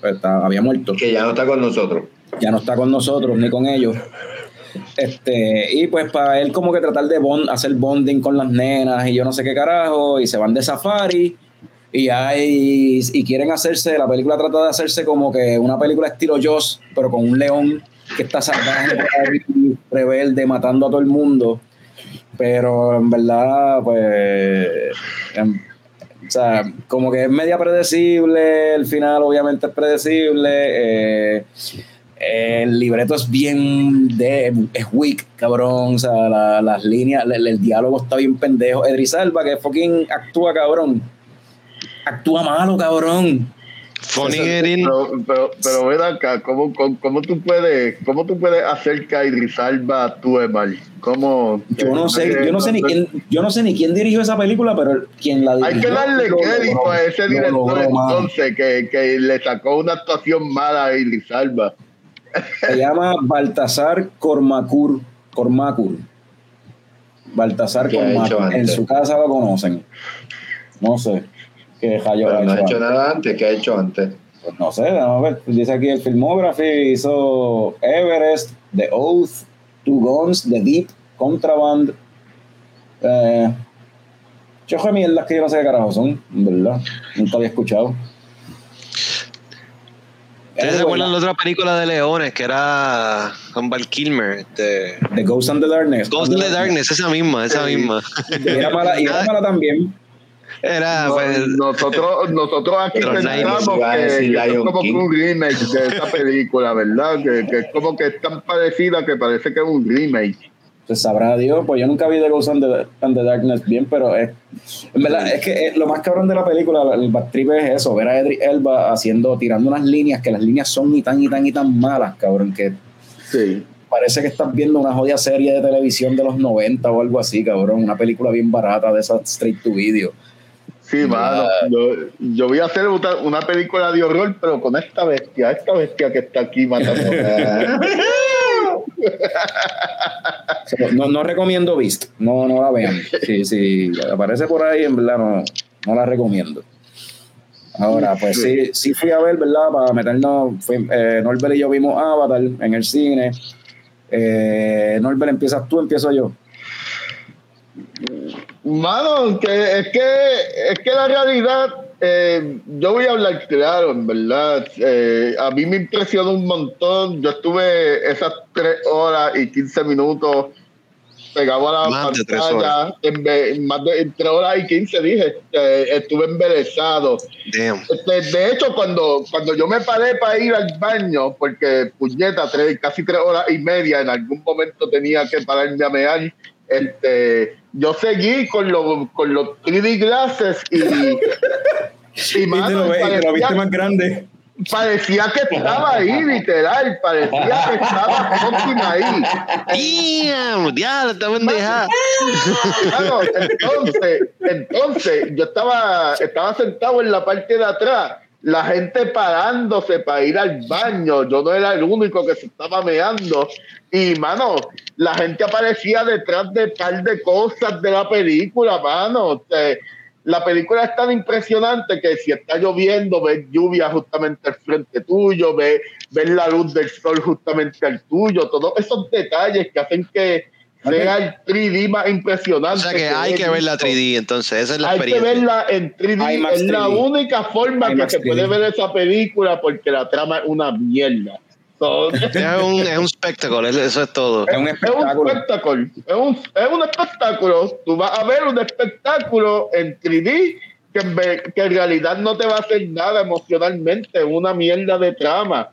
pues, está- había muerto que ya no está con nosotros. ya no está con nosotros ni con ellos. Este, y pues para él como que tratar de bond, hacer bonding con las nenas y yo no sé qué carajo, y se van de safari y hay y quieren hacerse, la película trata de hacerse como que una película estilo Joss, pero con un león que está salvaje, rebelde, matando a todo el mundo. Pero en verdad, pues, em, o sea, como que es media predecible, el final obviamente es predecible. eh, el libreto es bien de es weak, cabrón. O sea, la- las líneas, el, el diálogo está bien pendejo. Edris Alba, que fucking actúa, cabrón. Actúa malo, cabrón. Funny Eso- getting. Pero, pero, pero ven acá, ¿cómo, cómo, cómo tú puedes, ¿cómo tú puedes hacer que Idris Alba actúe mal? ¿Cómo? Yo no sé, yo no sé ni quién, yo no sé ni quién dirigió esa película, pero quien la dirigió. Hay que darle crédito a ese lo director entonces que, que le sacó una actuación mala a Idris Alba. Se llama Baltasar Cormacur. Cormacur. Baltasar ¿Qué ha hecho Cormacur. En su casa lo conocen. No sé. ¿Qué rayo Pero ha no ha hecho nada antes. ¿Qué ha hecho antes? Pues no sé, vamos a ver. Dice aquí el filmography. Hizo Everest, The Oath, Two Guns, The Deep, Contraband. Eh, de mierdas que yo no sé qué carajo son, verdad. Nunca había escuchado. ¿Ustedes se acuerdan de la otra película de Leones que era con Val Kilmer? Este, The Ghost and the Darkness. Ghost in the Darkness, esa misma, esa misma. Y era mala, y era mala también. Era, No- pues, nosotros, nosotros aquí pensamos que, que es como que King. un remake de esta película, ¿verdad? Que, que es como que es tan parecida que parece que es un remake. Pues sabrá Dios, pues yo nunca vi The Ghost and the, and the Darkness bien, pero es, en verdad, es que eh, lo más cabrón de la película, el bad trip es eso, ver a Edric Elba haciendo, tirando unas líneas, que las líneas son ni tan, ni tan, ni tan malas, cabrón, que Sí. parece que estás viendo una jodida serie de televisión de los 90 o algo así, cabrón, una película bien barata de esa straight to video. Sí, mano. Yo, yo voy a hacer una, película de horror, pero con esta bestia, esta bestia que está aquí matando. No, no recomiendo Beast, no, no la vean. Si sí, aparece por ahí, en verdad no, no la recomiendo. Ahora, pues sí, sí fui a ver, ¿verdad? Para meternos, fui, eh, Norbert y yo vimos Avatar en el cine. Eh, Norbert, empiezas tú, empiezo yo. Mano, que es que es que la realidad, eh, yo voy a hablar claro, en verdad. Eh, a mí me impresionó un montón. Yo estuve esas tres horas y 15 minutos pegado a la Más de en, más de en tres horas y 15 dije, eh, estuve embelesado. Este, de hecho, cuando, cuando yo me paré para ir al baño, porque puñeta, tres, casi tres horas y media, en algún momento tenía que pararme a mear, este, yo seguí con, los con los 3D glasses y, y, Y mano, lo, ve- y te lo parecía, viste más grande. parecía que estaba ahí, literal, parecía que estaba fucking ahí. Damn, diablo, está pendejada. Claro, entonces, entonces yo estaba, estaba sentado en la parte de atrás, la gente parándose para ir al baño, yo no era el único que se estaba meando, y mano, la gente aparecía detrás de par de cosas de la película, mano. La película es tan impresionante que si está lloviendo, ves lluvia justamente al frente tuyo, ves la luz del sol justamente al tuyo, todos esos detalles que hacen que sea el 3D más O impresionante. sea que hay que ver la visto. 3D, entonces, esa es la Hay que experiencia. verla en 3D. IMAX es la 3D. única forma IMAX que se puede 3D. ver esa película porque la trama es una mierda. So, Es un, es un espectáculo, eso es todo. Es un es un espectáculo. espectáculo. Es un, es un espectáculo. Tú vas a ver un espectáculo en 3D que que en realidad no te va a hacer nada emocionalmente. Es una mierda de trama.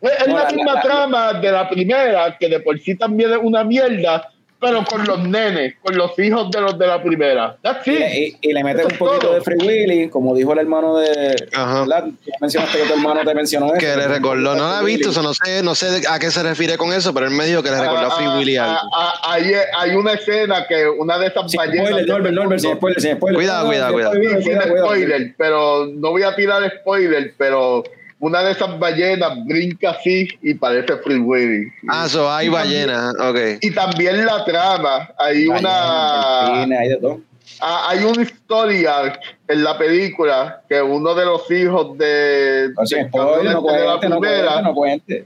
Es, es No, la la- misma la- trama de la primera, que de por sí también es una mierda, pero con los nenes, con los hijos de los de la primera. That's Y, it. le- y- y le metes un poquito todo. de Free Willy, como dijo el hermano de. Ajá. Tú mencionaste que tu hermano te mencionó eso. Que le recordó, no la he visto, eso no sé, no sé a qué se refiere con eso, pero él me dijo que le recordó a Free Ah, Willy ah, algo. ah, ah, hay, hay una escena que una de esas Sin ballenas. spoiler, Norbert, Norbert, sin spoiler, sin spoiler. Cuidado, No, cuidado, cuidado. sin cuidado, cuidado. spoiler, pero no voy a tirar spoiler, pero una de esas ballenas brinca así y parece Free Willy. Ah, so hay ballenas, ok. Y también la trama, hay Ballena, una hay de todo. ah, hay una historia en la película que uno de los hijos de, No, spoiler, este de la no primera cuente, no cuente.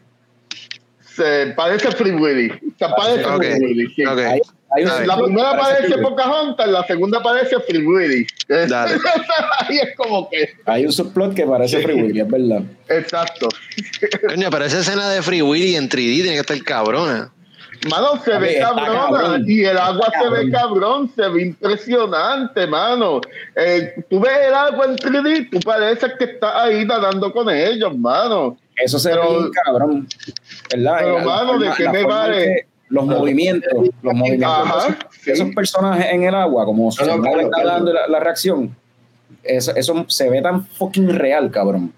se parece Free Willy. Se parece Ok, Free Willy. sí. ok. Hay, hay un Ay. La primera parece. Pocahontas, la segunda parece Free Willy. Dale. Ahí es como que, Hay un subplot que parece Free Willy, es verdad. exacto. Coño, pero esa escena de Free Willy en 3D tiene que estar cabrona. Mano, se ve cabrona cabrón. y el agua Está se ve cabrón. se ve impresionante, mano. Eh, tú ves el agua en 3D, tú pareces que estás ahí nadando con ellos, mano. Eso se Pero- ve bien cabrón. ¿Verdad? Pero, La- la mano, ¿de qué la me vale? Los movimientos, los movimientos Ajá, de esos, sí. esos personajes en el agua, como se No, claro, nadando la, la reacción, eso, eso se ve tan fucking real, cabrón.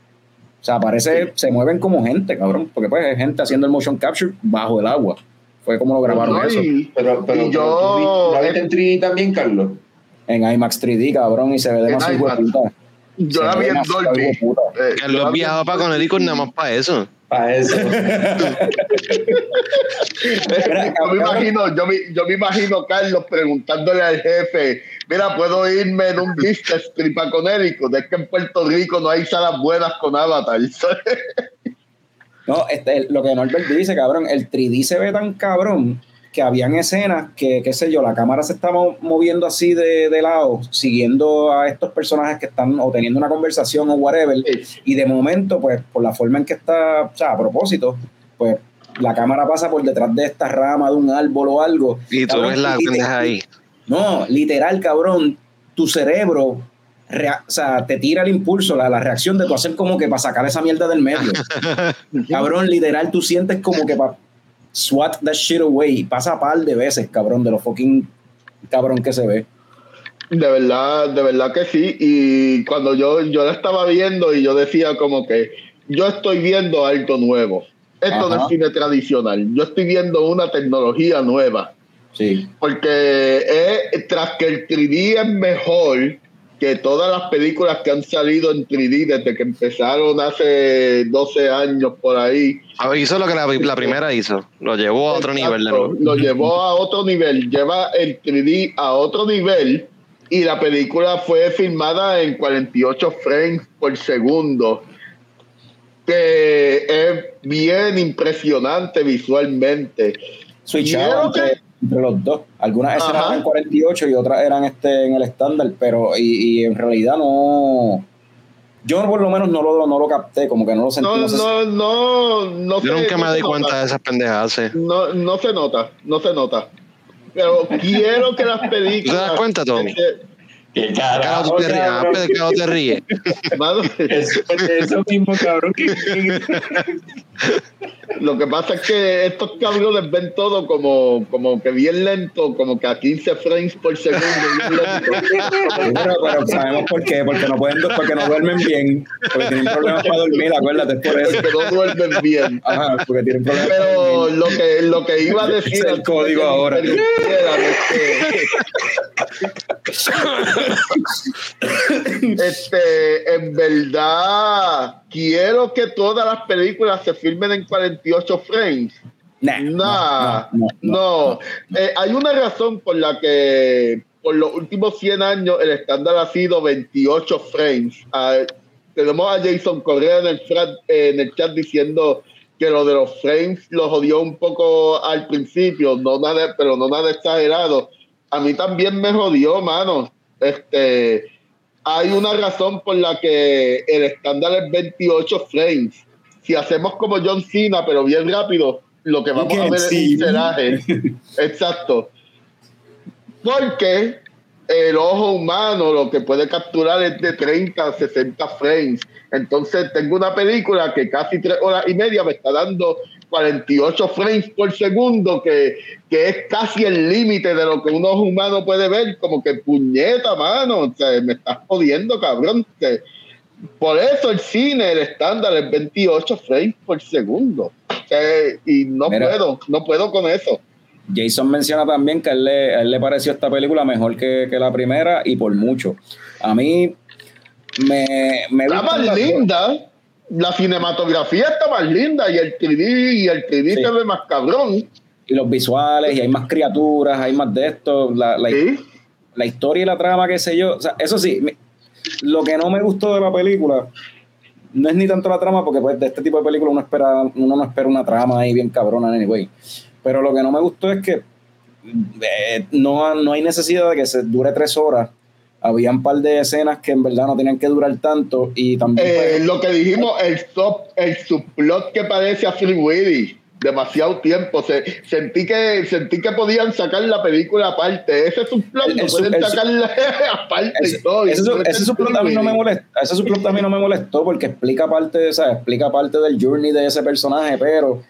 O sea, parece, se mueven como gente, cabrón, porque pues es gente haciendo el motion capture bajo el agua. Fue como lo grabaron No, eso. y- Pero, pero, Y yo- ¿tú vi- ¿la viste en 3D también, Carlos? En IMAX 3D, cabrón, y se ve demasiado yo Se la vi en Dolby. Eh, Carlos viajaba para. Connecticut nada más para eso. Para eso. yo me imagino, yo me, yo me imagino Carlos preguntándole al jefe, mira, puedo irme en un business trip a Connecticut, es que en Puerto Rico no hay salas buenas con Avatar. No, este, lo que Norbert dice, cabrón, el 3D se ve tan cabrón que habían escenas que, qué sé yo, la cámara se estaba moviendo así de, de lado, siguiendo a estos personajes que están o teniendo una conversación o whatever, y de momento, pues, por la forma en que está, o sea, a propósito, pues, la cámara pasa por detrás de esta rama de un árbol o algo. Y tú ves la pendeja ahí. No, literal, cabrón, tu cerebro, rea- o sea, te tira el impulso, la, la reacción de tu hacer como que para sacar esa mierda del medio. cabrón, literal, tú sientes como que para swat that shit away. Pasa par de veces, cabrón, de lo fucking cabrón que se ve. De verdad, de verdad que sí. Y cuando yo, yo la estaba viendo y yo decía como que yo estoy viendo algo nuevo. Esto no es cine tradicional. Yo estoy viendo una tecnología nueva. Sí. Porque es, tras que el 3D es mejor que todas las películas que han salido en 3D desde que empezaron hace 12 años por ahí. Ah, Hizo lo que la, la primera hizo. Lo llevó a otro Exacto, nivel de nuevo. Lo llevó a otro nivel, lleva el 3D a otro nivel y la película fue filmada en 48 frames por segundo, que es bien impresionante visualmente. switchaban entre, los dos. Algunas escenas Ajá. eran 48 y otras eran este en el estándar, pero y, y en realidad no. Yo por lo menos no lo, no lo capté, como que no lo sentí. No, no sé si- no, no, no Yo se- nunca no me se di nota. cuenta de esas pendejadas. sí. No, no se nota, no se nota. Pero quiero que las películas. ¿Te das cuenta, Tommy? este, Qué carajo, te ríes, cabrón. ¿de qué lado te ríes? Eso, eso mismo, cabrón. que- lo que pasa es que estos cabrones ven todo como, como que bien lento, como que a 15 frames por segundo. pero, pero sabemos por qué, porque no pueden, porque no duermen bien, porque tienen problemas para dormir, acuérdate, es por eso. porque no duermen bien. Ajá, porque tienen problemas Pero lo que, lo que iba a decir. Es el código ahora. interrumpieran es que- este, en verdad, quiero que todas las películas se filmen en 48 frames. Nah, Nah, no, no, no. Eh, hay una razón por la que por los últimos 100 años el estándar ha sido 28 frames. Ah, tenemos a Jason Correa en el, eh, en el chat diciendo que lo de los frames lo jodió un poco al principio, no nada, pero no nada exagerado. A mí también me jodió, mano. Este, hay una razón por la que el estándar es 28 frames. Si hacemos como John Cena, pero bien rápido, lo que vamos a ver es un ceraje. Exacto. Porque el ojo humano lo que puede capturar es de 30 a 60 frames. Entonces tengo una película que casi tres horas y media me está dando 48 frames por segundo, que, que es casi el límite de lo que un ojo humano puede ver, como que puñeta, mano. Me estás jodiendo, cabrón. Por eso el cine, el estándar es 28 frames por segundo. Y no Mira. puedo, no puedo con eso. Jason menciona también que a él le, a él le pareció esta película mejor que, que la primera y por mucho. A mí me, me Está más dos. La cinematografía está más linda y el 3D, y el 3D Sí. se ve más cabrón. y los visuales y hay más criaturas, hay más de esto, la, la, Sí. la historia y la trama, qué sé yo. O sea, eso sí, lo que no me gustó de la película no es ni tanto la trama, porque pues, de este tipo de películas uno, espera, uno no espera una trama ahí bien cabrona, anyway. Pero lo que no me gustó es que eh, no, no hay necesidad de que se dure tres horas. Había un par de escenas que en verdad no tenían que durar tanto y también... Eh, pues, lo que dijimos, el, sub, el subplot que parece a Free Willy. Demasiado tiempo. Se, sentí, que, sentí que podían sacar la película aparte. Ese subplot El- el pueden el sacarla aparte Ese, y todo. y ese, subplot a mí no me molestó, ese subplot a mí no me molestó porque explica parte, o sea, explica parte del journey de ese personaje, pero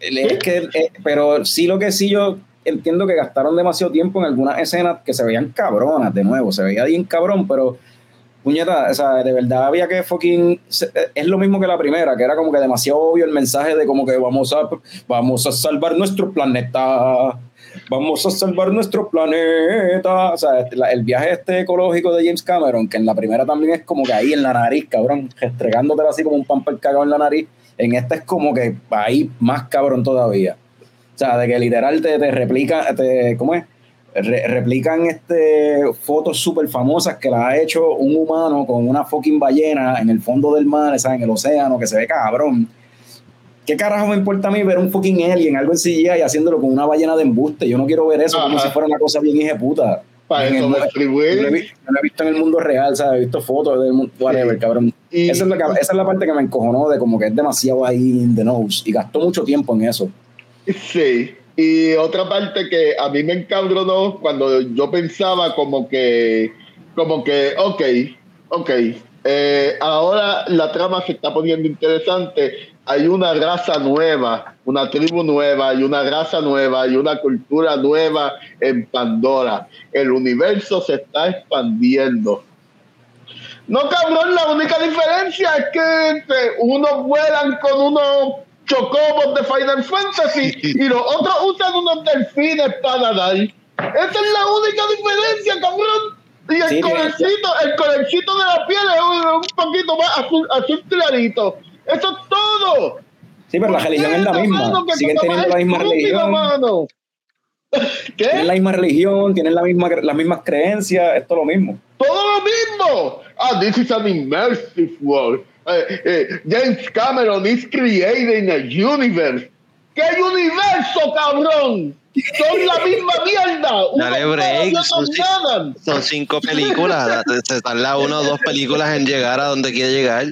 es que, eh, pero sí lo que sí yo entiendo que gastaron demasiado tiempo en algunas escenas que se veían cabronas de nuevo, se veía bien cabrón, pero puñeta, o sea, de verdad había que fucking eh, es lo mismo que la primera, que era como que demasiado obvio el mensaje de como que vamos a vamos a salvar nuestro planeta. Vamos a salvar nuestro planeta. O sea, este, el viaje este ecológico de James Cameron, que en la primera también es como que ahí en la nariz, cabrón, restregándotela así como un pamper cagado en la nariz. En esta es como que ahí más cabrón todavía. O sea, de que literal te, te replica, te, ¿cómo es? Re- replican este, fotos súper famosas que las ha hecho un humano con una fucking ballena en el fondo del mar, ¿sabes? en el océano, que se ve cabrón. ¿Qué carajo me importa a mí ver un fucking alien, algo en CGI y haciéndolo con una ballena de embuste? Yo no quiero ver eso como Ajá. si fuera una cosa bien puta. Para eso el Yo lo, he, lo he visto en el mundo real, ¿sabes? He visto fotos del mundo, whatever, Sí. cabrón. Y- esa, es la, esa es la parte que me encojonó de como que es demasiado ahí in the nose y gastó mucho tiempo en eso. Sí, y otra parte que a mí me encabronó cuando yo pensaba como que, como que, ok, ok, eh, ahora la trama se está poniendo interesante, hay una raza nueva, una tribu nueva, y una raza nueva, y una cultura nueva en Pandora. El universo se está expandiendo. No, cabrón, la única diferencia es que unos vuelan con unos chocobos de Final Fantasy y los otros usan unos delfines para nadar. Esa es la única diferencia, cabrón. Y el Sí, colorcito, el colorcito de la piel es un, un poquito más azul, azul clarito. Eso es todo. Sí, pero la religión es la misma. qué Siguen teniendo la misma religión. mano. Tienen ¿Qué? la misma religión, tienen la misma, las mismas creencias, esto es lo mismo. Todo lo mismo. Ah, this is an immersive world. Eh, eh, James Cameron is creating a universe. ¿Qué universo, cabrón? Son la misma mierda. Dale break, son. Son cinco películas. Se tarda una o dos películas en llegar a donde quiere llegar.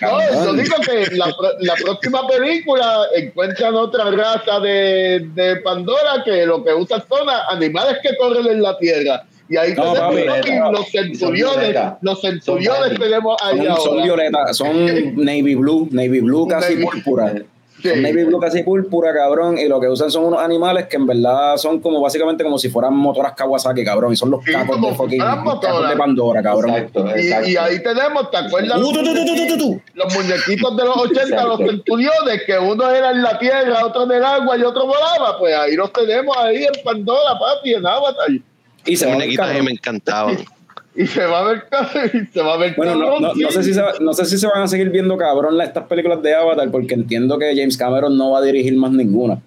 No, yo digo que la, la próxima película encuentran otra raza de, de Pandora que lo que usa son animales que corren en la tierra. Y ahí No, papi, los centuriones, los centuriones Son tenemos ahí Son, son ahora. violetas, son navy blue, navy blue casi Navy- púrpura. Sí. Son navy blue casi púrpura, cabrón, y lo que usan son unos animales que en verdad son como básicamente como si fueran motoras Kawasaki, cabrón, y son los Sí, cacos de fucking cacos de Pandora, cabrón. Exacto, Y, exacto. y ahí tenemos, ¿te acuerdas? Uh, tu, tu, tu, tu, tu, tu, tu. Los muñequitos de los 80, Exacto. los centuriones, que uno era en la tierra, otro en el agua y otro volaba, pues ahí los tenemos ahí en Pandora, papi, en Avatar. Y se mí cabrón. me encantaban. Y se va a ver, y se va a ver Bueno, no, cabrón, no, no sé si se, va- no sé si se van a seguir viendo cabrón la- estas películas de Avatar, porque entiendo que James Cameron no va a dirigir más ninguna.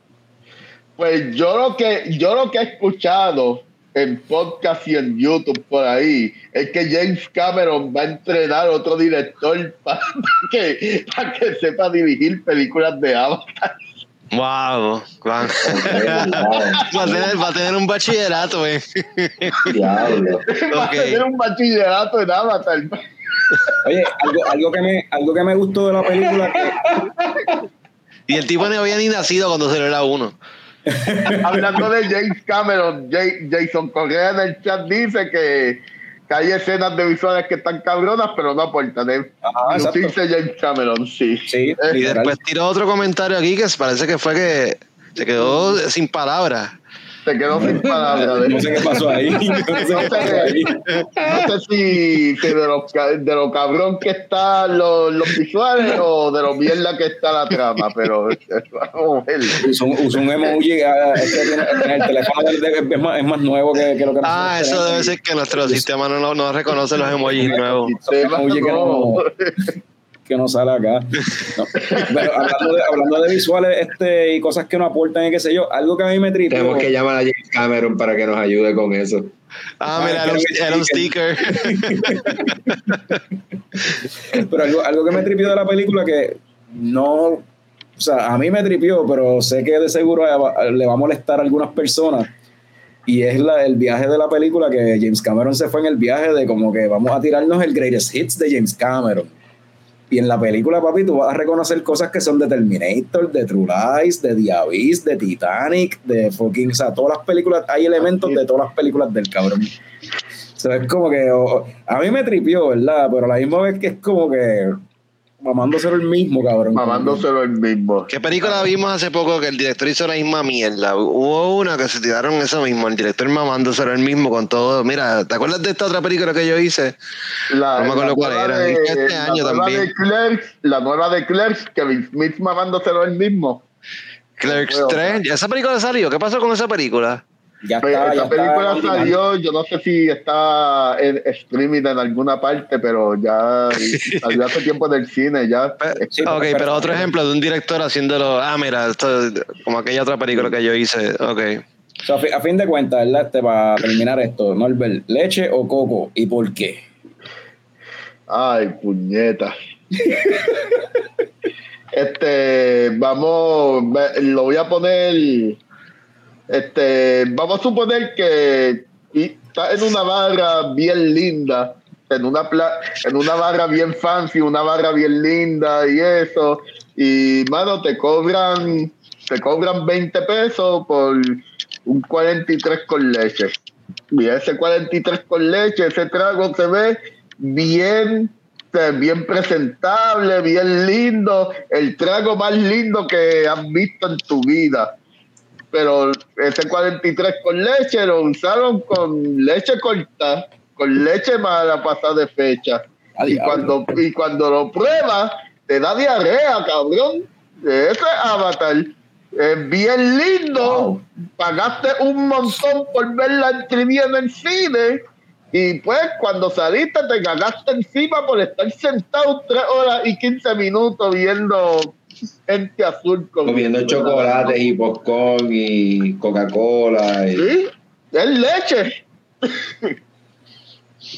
Pues yo lo que yo lo que he escuchado en podcast y en YouTube por ahí es que James Cameron va a entrenar a otro director para que, para que sepa dirigir películas de Avatar. Wow. Va, va a tener, va a tener un bachillerato, eh. Diablo. Va a tener un bachillerato en Avatar. Oye, algo, algo, que me, algo que me gustó de la película que Y el tipo no había ni nacido cuando se era uno. Hablando de James Cameron, Jay- Jason Correa en el chat dice que, que hay escenas de visuales que están cabronas, pero no aportan. ¿eh? Ajá, exacto. dice James Cameron, sí. Sí, Eh, Y después tiró otro comentario aquí que parece que fue que se quedó sin palabras. Se quedó sin palabras. No sé qué pasó ahí. No sé qué pasó ahí. No sé si, si de, lo, de lo cabrón que están los, los visuales o de lo mierda que está la trama, pero vamos a ver. Usó, un- emoji. ah, en el teléfono es, más, es más nuevo que, que lo que Ah, eso debe ser que nuestro sistema no, no, no reconoce los emojis nuevos. Sistema no. que no sale acá. No. Pero hablando de, hablando de visuales este, y cosas que no aportan y qué sé yo, algo que a mí me tripió. Tenemos que llamar a James Cameron para que nos ayude con eso. Ah, mira, era un, era un sticker. Pero algo, algo que me tripió de la película que no, o sea, a mí me tripió, pero sé que de seguro le va a molestar a algunas personas. Y es la, el viaje de la película que James Cameron se fue en el viaje de como que vamos a tirarnos el greatest hits de James Cameron. Y en la película, papi, tú vas a reconocer cosas que son de Terminator, de True Lies, de Abyss, de Titanic, de fucking, o sea, todas las películas, hay elementos de todas las películas del cabrón. O sea, es como que a mí me tripió, ¿verdad? Pero a la misma vez que es como que mamándoselo el mismo, cabrón. Mamándoselo el mismo. ¿Qué película vimos hace poco que el director hizo la misma mierda? Hubo una que se tiraron eso mismo, el director mamándoselo el mismo con todo. Mira, ¿te acuerdas de esta otra película que yo hice? La, No me acuerdo la cuál nueva era, de- este la año nueva también. De Clerks, la nueva de Clerks, Kevin Smith mamándoselo el mismo. Clerks Bueno. 3. ¿Ya esa película salió? ¿Qué pasó con esa película? Ya Pero está, ya esa está película salió, yo no sé si está en streaming en alguna parte, pero ya salió hace tiempo en el cine, ya. Eh, Sí, ok, pero- pero otro ejemplo de un director haciéndolo. Ah, mira, esto es como aquella otra película que yo hice. Ok. O sea, a fi- a fin de cuentas, ¿verdad? Este, para terminar esto, Norbert, ¿leche o coco? ¿Y por qué? Ay, puñeta. este, vamos, lo voy a poner. Este, vamos a suponer que y está en una barra bien linda, en una pla- en una barra bien fancy, una barra bien linda y eso. Y mano, te cobran, te cobran 20 pesos por un 43 con leche. Y ese 43 con leche, ese trago se ve bien, bien presentable, bien lindo, el trago más lindo que has visto en tu vida. Pero ese 43 con leche lo usaron con leche corta, con leche mala pasada de fecha. Ah, Y cuando, y cuando lo pruebas, te da diarrea, cabrón. Ese avatar es bien lindo. Pagaste un montón por verla en 3D en el cine. Y pues cuando saliste te cagaste encima por estar sentado 3 horas y 15 minutos viendo gente azul con- Comiendo chocolates y popcorn y Coca-Cola. Y... Sí, es leche.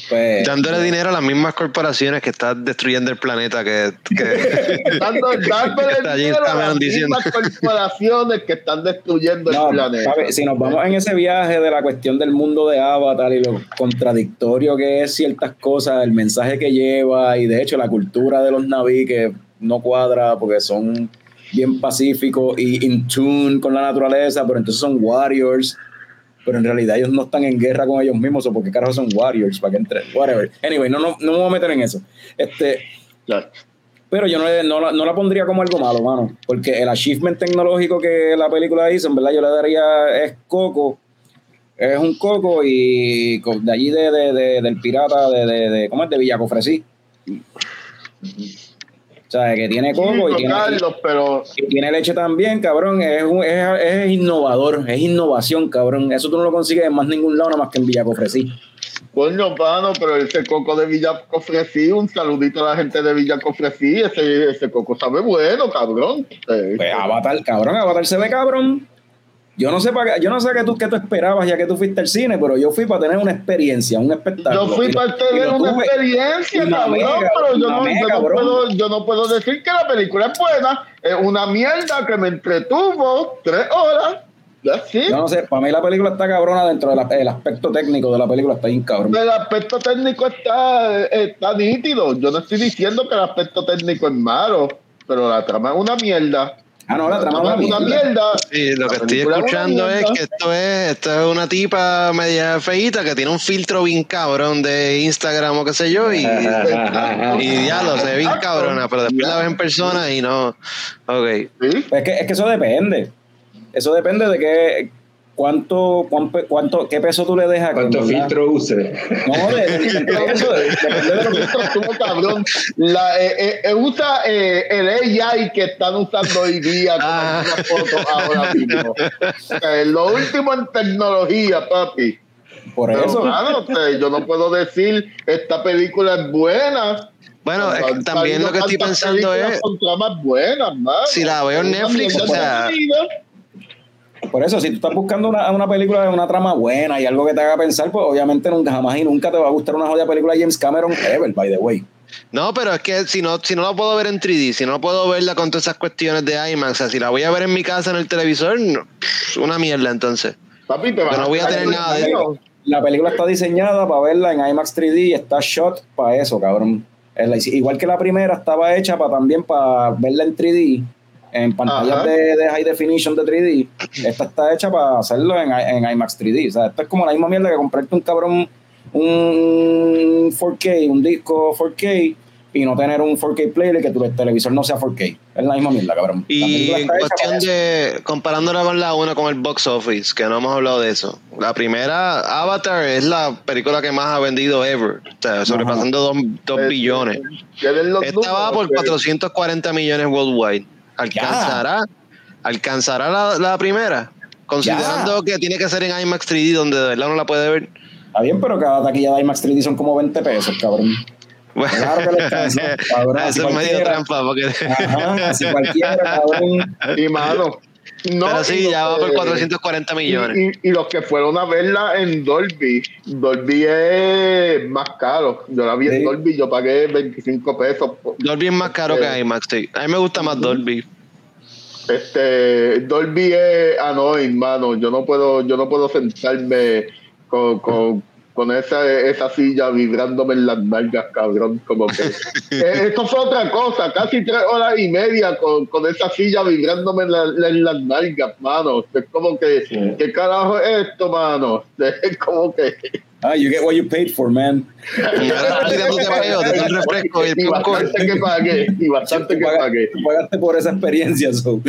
Pues, Dándole dinero a las mismas corporaciones que están destruyendo el planeta que, que- Dando, dándole Está James dinero a Cameron las diciendo. mismas corporaciones que están destruyendo No, el planeta. si nos vamos en ese viaje de la cuestión del mundo de Avatar y lo contradictorio que es ciertas cosas, el mensaje que lleva y de hecho la cultura de los naví que no cuadra porque son bien pacíficos y in tune con la naturaleza, pero entonces son warriors, pero en realidad ellos no están en guerra con ellos mismos, o porque carajo son warriors, para que entre, whatever. Anyway, no, no, no me voy a meter en eso. Este, pero yo no, le- no, la, no la pondría como algo malo, mano. Porque el achievement tecnológico que la película hizo, en verdad, yo le daría es Coco. Es un Coco y de allí de, de- de- del pirata de, de, de- ¿cómo es? De Villacofresí. O sea, que tiene Coco y tiene, Carlos, pero y tiene leche también, cabrón. Es, un- es, es innovador, es innovación, cabrón. Eso tú no lo consigues en más ningún lado, nada más que en Villacofresí. coño, mano, pero ese coco de Villa Cofresí, un saludito a la gente de Villa Cofresí, ese, ese coco sabe bueno, cabrón. Pues Avatar, cabrón, Avatar se ve cabrón. Yo no sé para qué- yo no sé qué tú, qué tú esperabas ya que tú fuiste al cine, pero yo fui para tener una experiencia, un espectáculo. Yo fui para tener una tuve. experiencia, cabrón, cabrón, pero yo no, yo, no puedo, yo no puedo decir que la película es buena. Es una mierda que me entretuvo tres horas. Así. Yo no sé, para mí la película está cabrona dentro del el aspecto técnico de la película, está bien cabrón. El aspecto técnico está, está nítido. Yo no estoy diciendo que el aspecto técnico es malo, pero la trama es una mierda. Ah, no, la trama es una mierda. mierda. Sí, lo La que estoy escuchando es que esto es, esto es una tipa media feíta que tiene un filtro bien cabrón de Instagram o qué sé yo y, y ya lo sé bien cabrona, pero después la ves en persona y no. Ok. ¿Sí? Es que, es que eso depende. Eso depende de qué, cuánto, cuánto, qué peso tú le dejas. ¿Cuánto verdad- filtro use? No, de, de- de- de eso, de- depende de lo que Esto estuvo cabrón. La, eh, eh, eh, usa eh, el AI que están usando hoy día con Ah. algunas fotos ahora mismo. Eh, lo último en tecnología, papi. Por Pero, eso. mano, o sea, yo no puedo decir esta película es buena. Bueno, es que Han también lo que estoy pensando es, buenas, si la veo en Netflix, o sea. Por eso, si tú estás buscando una, una película de una trama buena y algo que te haga pensar, pues obviamente nunca, jamás y nunca te va a gustar una jodida película de James Cameron ever, by the way. No, pero es que si no, si no la puedo ver en 3D, si no puedo verla con todas esas cuestiones de IMAX, o sea, si la voy a ver en mi casa en el televisor, no, una mierda entonces. Papi, te vas Yo no voy a tener nada de eso. La película está diseñada para verla en IMAX 3D y está shot para eso, cabrón. Igual que la primera estaba hecha para también para verla en 3D, en pantallas de, de high definition de 3D. Esta está hecha para hacerlo en, en IMAX 3D. O sea, esto es como la misma mierda que comprarte un cabrón, un 4K, un disco 4K y no tener un 4K player y que tu televisor no sea 4K. Es la misma mierda, cabrón. Y en cuestión de, comparándola con la una con el box office, que no hemos hablado de eso. La primera, Avatar, es la película que más ha vendido ever, o sea, sobrepasando dos, dos Eh, billones. Esta va por números, que- 440 millones worldwide. ¿Alcanzará? ¿Alcanzará la, la primera? Considerando que tiene que ser en IMAX 3D, donde de verdad no la puede ver. Está bien, pero cada taquilla de IMAX 3D son como 20 pesos, cabrón. Claro que le alcanza, cabrón, Eso si es medio trampa, porque. Ajá, si cualquiera, cabrón. Y mano. No, Pero sí, ya va por 440 millones. Y, y- y los que fueron a verla en Dolby, Dolby es más caro. Yo la vi Sí. en Dolby, yo pagué 25 pesos. por- Dolby es más caro que IMAX, sí. A mí me gusta más Dolby. Este, Dolby es annoying, mano. Yo no puedo, yo no puedo sentarme con, con, con esa, esa silla vibrándome en las nalgas, cabrón. Como que Eh, esto fue otra cosa, casi tres horas y media con, con esa silla vibrándome en, la- en las nalgas, mano. Es como que, Sí. ¿qué carajo es esto, mano? Es como que Ah, you get what you paid for, man. Ahora estás tirándote peo, te doy un refresco y el y popcorn. bastante que pagué, y bastante que paga- pagué. pagaste por esa experiencia, so.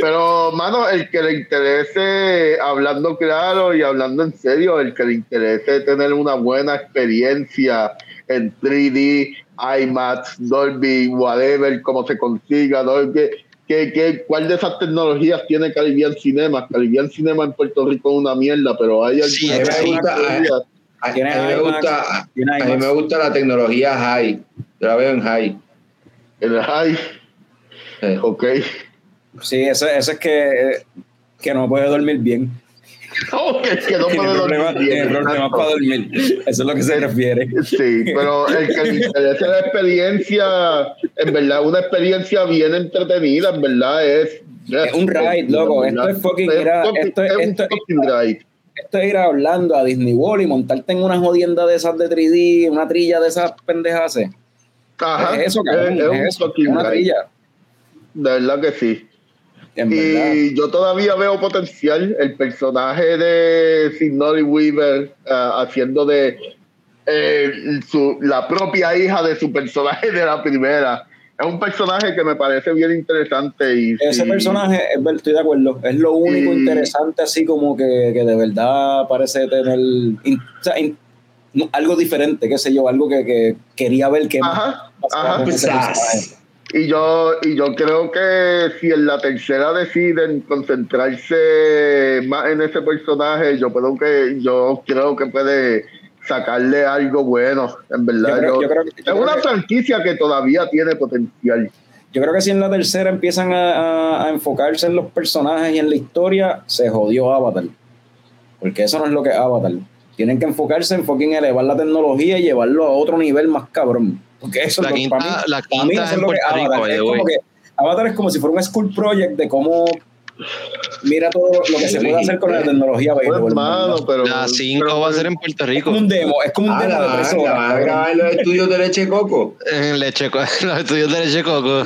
Pero, mano, el que le interese, hablando claro y hablando en serio, el que le interese tener una buena experiencia en 3D, IMAX, Dolby, whatever, como se consiga, Dolby, que, que, ¿cuál de esas tecnologías tiene Caribbean Cinema? Caribbean Cinema en Puerto Rico es una mierda, pero hay Sí, algunas a mí me gusta, tecnologías. A, mí me gusta, a mí me gusta la tecnología high. Yo la veo en high. El high, Eh, ok. Sí, eso, eso es que, que no puede dormir bien. No, que es que no Tiene puede problemas, dormir. tiene problemas para dormir. Eso es lo que se refiere. Sí, pero el que le interese la experiencia, en verdad, una experiencia bien entretenida, en verdad, es. Es un ride, loco. Esto es fucking un- esto es- es un esto es- fucking ride. Esto es ir a Orlando, a Disney World y montarte en una jodienda de esas de 3D, una trilla de esas pendejas. Es Ajá. eso, cabrón. es, Es, es un eso, fucking una trilla. De verdad que sí. Y yo todavía veo potencial. El personaje de Signori Weaver ah, haciendo de eh, su, la propia hija de su personaje de la primera. Es un personaje que me parece bien interesante. Y Ese sí, personaje, estoy de acuerdo, es lo único Y- interesante, así como que, que de verdad parece tener in- o sea, in- no, algo diferente, qué sé yo, algo que, que quería ver que Ajá, pasaba ajá. Y yo, y yo creo que si en la tercera deciden concentrarse más en ese personaje, yo creo que, yo creo que puede sacarle algo bueno, en verdad. Yo creo- Yo- yo creo que- yo es creo una que- franquicia que todavía tiene potencial. Yo creo que si en la tercera empiezan a, a- a enfocarse en los personajes y en la historia, se jodió Avatar. Porque eso no es lo que es Avatar. Tienen que enfocarse en fucking elevar la tecnología y llevarlo a otro nivel más cabrón. Porque eso La es lo quinta- para mí, la para mí quinta eso en es lo que es Puerto Rico, Avatar. by Es como que Avatar es como si fuera un school project de cómo mira todo lo que se puede hacer con la tecnología. Pues, available, hermano, ¿verdad? pero, La 5 pero- va a ser en Puerto Es Rico. como un demo, es como un Ah, demo de tres horas, van a grabar en los estudios de leche coco. En leche, los estudios de leche coco.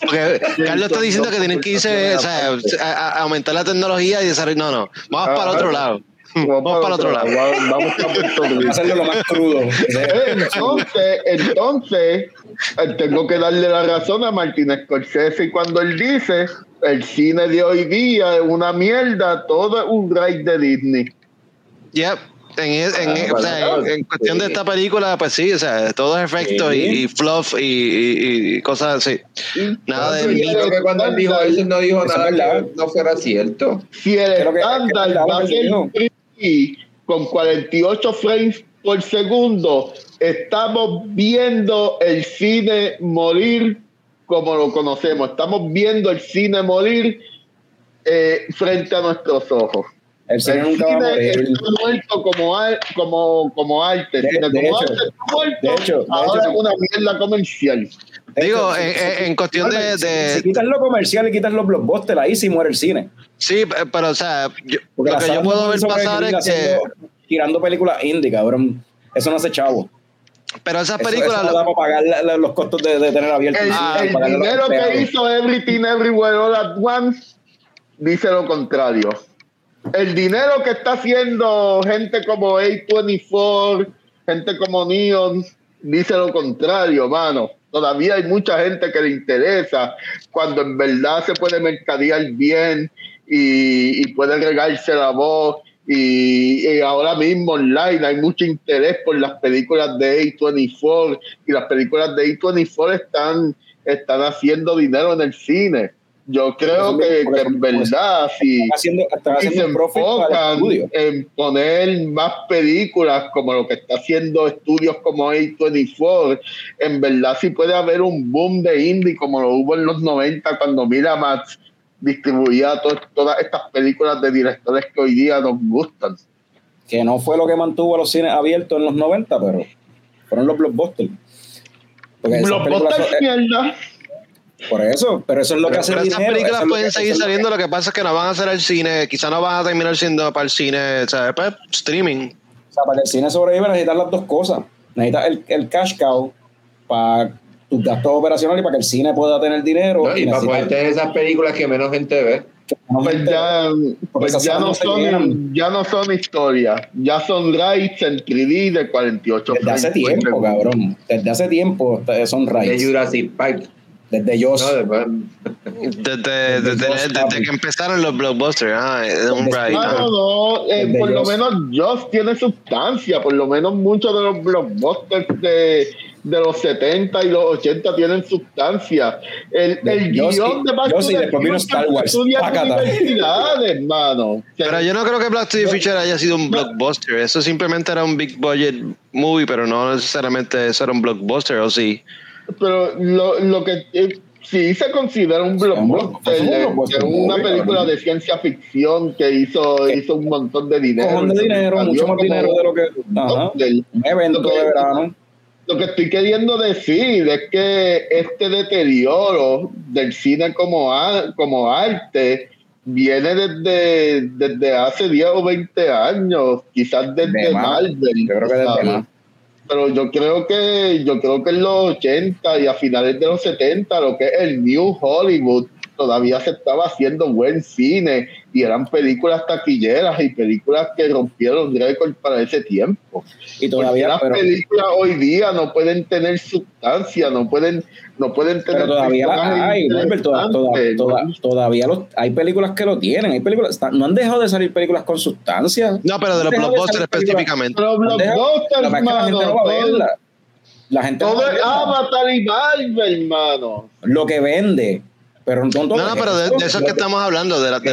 Porque Carlos está diciendo que tienen que irse, o sea, a, a- aumentar la tecnología y desarrollar. No, no, vamos para el otro lado. Vamos para el otro lado. Vamos, vamos a Puerto Rico. Hacerlo lo más crudo. Entonces, entonces, eh, tengo que darle la razón a Martín Scorsese cuando él dice el cine de hoy día es una mierda, todo es un ride de Disney. Yep. En, es- en- Ah, o sea, en- en cuestión de sí. esta película, pues sí, o sea, todo es efecto Sí. y, y fluff y, y- y cosas así. Nada de Sí, Yo creo que cuando él dijo eso no dijo nada no fuera cierto. Si el estándar va a ser no. 3D con 48 frames por segundo, estamos viendo el cine morir como lo conocemos. Estamos viendo el cine morir eh, frente a nuestros ojos. El cine El nunca va a cine morir. está muerto como, ar- como, como arte. De- El cine de como hecho, arte está muerto, de hecho, de ahora hecho, es una mierda comercial. Digo, Esto, en, si- en- en cuestión de, si- de- Si, quitas lo comercial y quitas los blockbusters, ahí sí muere el cine. Sí, pero o sea, yo- Porque lo que yo puedo ver pasar es que. Tirando películas indie, cabrón. Eso no hace chavo. Pero esas Eso- películas. eso no da para pagar la- la- los costos de, de tener abierto El, dinero que hizo Everything Everywhere All at Once dice lo contrario. El dinero que está haciendo gente como A24, gente como Neon, dice lo contrario, mano. Todavía hay mucha gente que le interesa cuando en verdad se puede mercadear bien y, puede regarse la voz. Y, y ahora mismo online hay mucho interés por las películas de A24 y las películas de A24 están, están haciendo dinero en el cine. Yo creo que, en mismo, verdad, si, Están haciendo, están y se haciendo enfocan en poner más películas como lo que está haciendo estudios como A24, en verdad sí puede haber un boom de indie como lo hubo en los 90 cuando Miramax distribuía to- todas estas películas de directores que hoy día nos gustan. Que no fue lo que mantuvo a los cines abiertos en los 90, pero fueron los blockbusters. Porque son- eh, mierda. Por eso, pero eso es lo que Pero, hace pero esas dinero. películas es pueden que- seguir saliendo, lo que pasa es que no van a ser al cine, quizá no van a terminar siendo para el cine, o sea, pues, streaming. O sea, para que el cine sobreviva necesitas las dos cosas. Necesitas el, el cash cow para tus gastos operacionales y para que el cine pueda tener dinero. ¿no? Y para necesitas poder tener esas películas que menos gente ve. Pues gente- ya, pues esas ya no son ya no son historias, ya son rides en 3D de 48 Desde hace tiempo, cabrón. Desde hace tiempo son De rights. Jurassic Park. Desde yo. Desde, Desde que empezaron los blockbusters, ah, un ride. Ah, ah. No, no, eh, por lo menos Joss tiene sustancia, por lo menos muchos de los blockbusters de, de los 70 y los 80 tienen sustancia. El, el guion y- de Back Joss to y the Future Star Wars. estudia Pácata. universidades, mano. O sea, Pero yo no creo que Black to the Future haya sido un blockbuster. Eso simplemente era un big budget movie, pero no necesariamente eso era un blockbuster, ¿o sí? Pero lo, lo que eh, sí se considera un blockbuster, es un una película de ciencia ficción que hizo, hizo un montón de dinero. Cojón de dinero, mucho más dinero de lo que. Ajá. Un evento que- de verano. Lo que estoy queriendo decir es que este deterioro del cine como, a- como arte viene desde, desde hace 10 o 20 años, quizás desde De. Marvel. Yo creo que desde más. Pero yo creo que yo creo que en los 80 y a finales de los 70 lo que es el New Hollywood todavía se estaba haciendo buen cine y eran películas taquilleras y películas que rompieron récord para ese tiempo. Y todavía, las pero, películas hoy día no pueden tener sustancia, no pueden, no pueden tener pero todavía las personajes hay, Norbert, toda- toda- interesantes, toda- ¿no? todavía los, hay películas que lo tienen, hay películas, no han dejado de salir películas con sustancia. No, pero de los blockbusters específicamente. Dejado- blockbusters, la gente no va a mano, todo- verla. La gente no todo va a es. Avatar y Marvel, hermano. Lo que vende, pero no todo No, no, pero de, de eso es que estamos hablando, de, la- de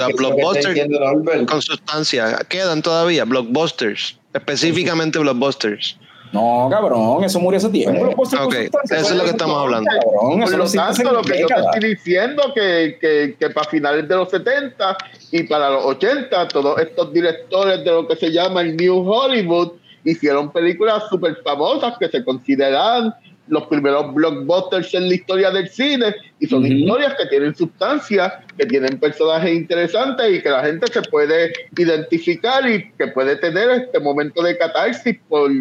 diciendo Norbert. con sustancia. Quedan todavía blockbusters, específicamente blockbusters. No, cabrón, eso murió hace tiempo. Los puestos con Ok, sustancia, eso es lo que estamos hablando. Cabrón, Por lo tanto, que yo te estoy diciendo que, que, que para finales de los 70 y para los 80, todos estos directores de lo que se llama el New Hollywood hicieron películas súper famosas que se consideran los primeros blockbusters en la historia del cine y son historias que tienen sustancia, que tienen personajes interesantes y que la gente se puede identificar y que puede tener este momento de catarsis por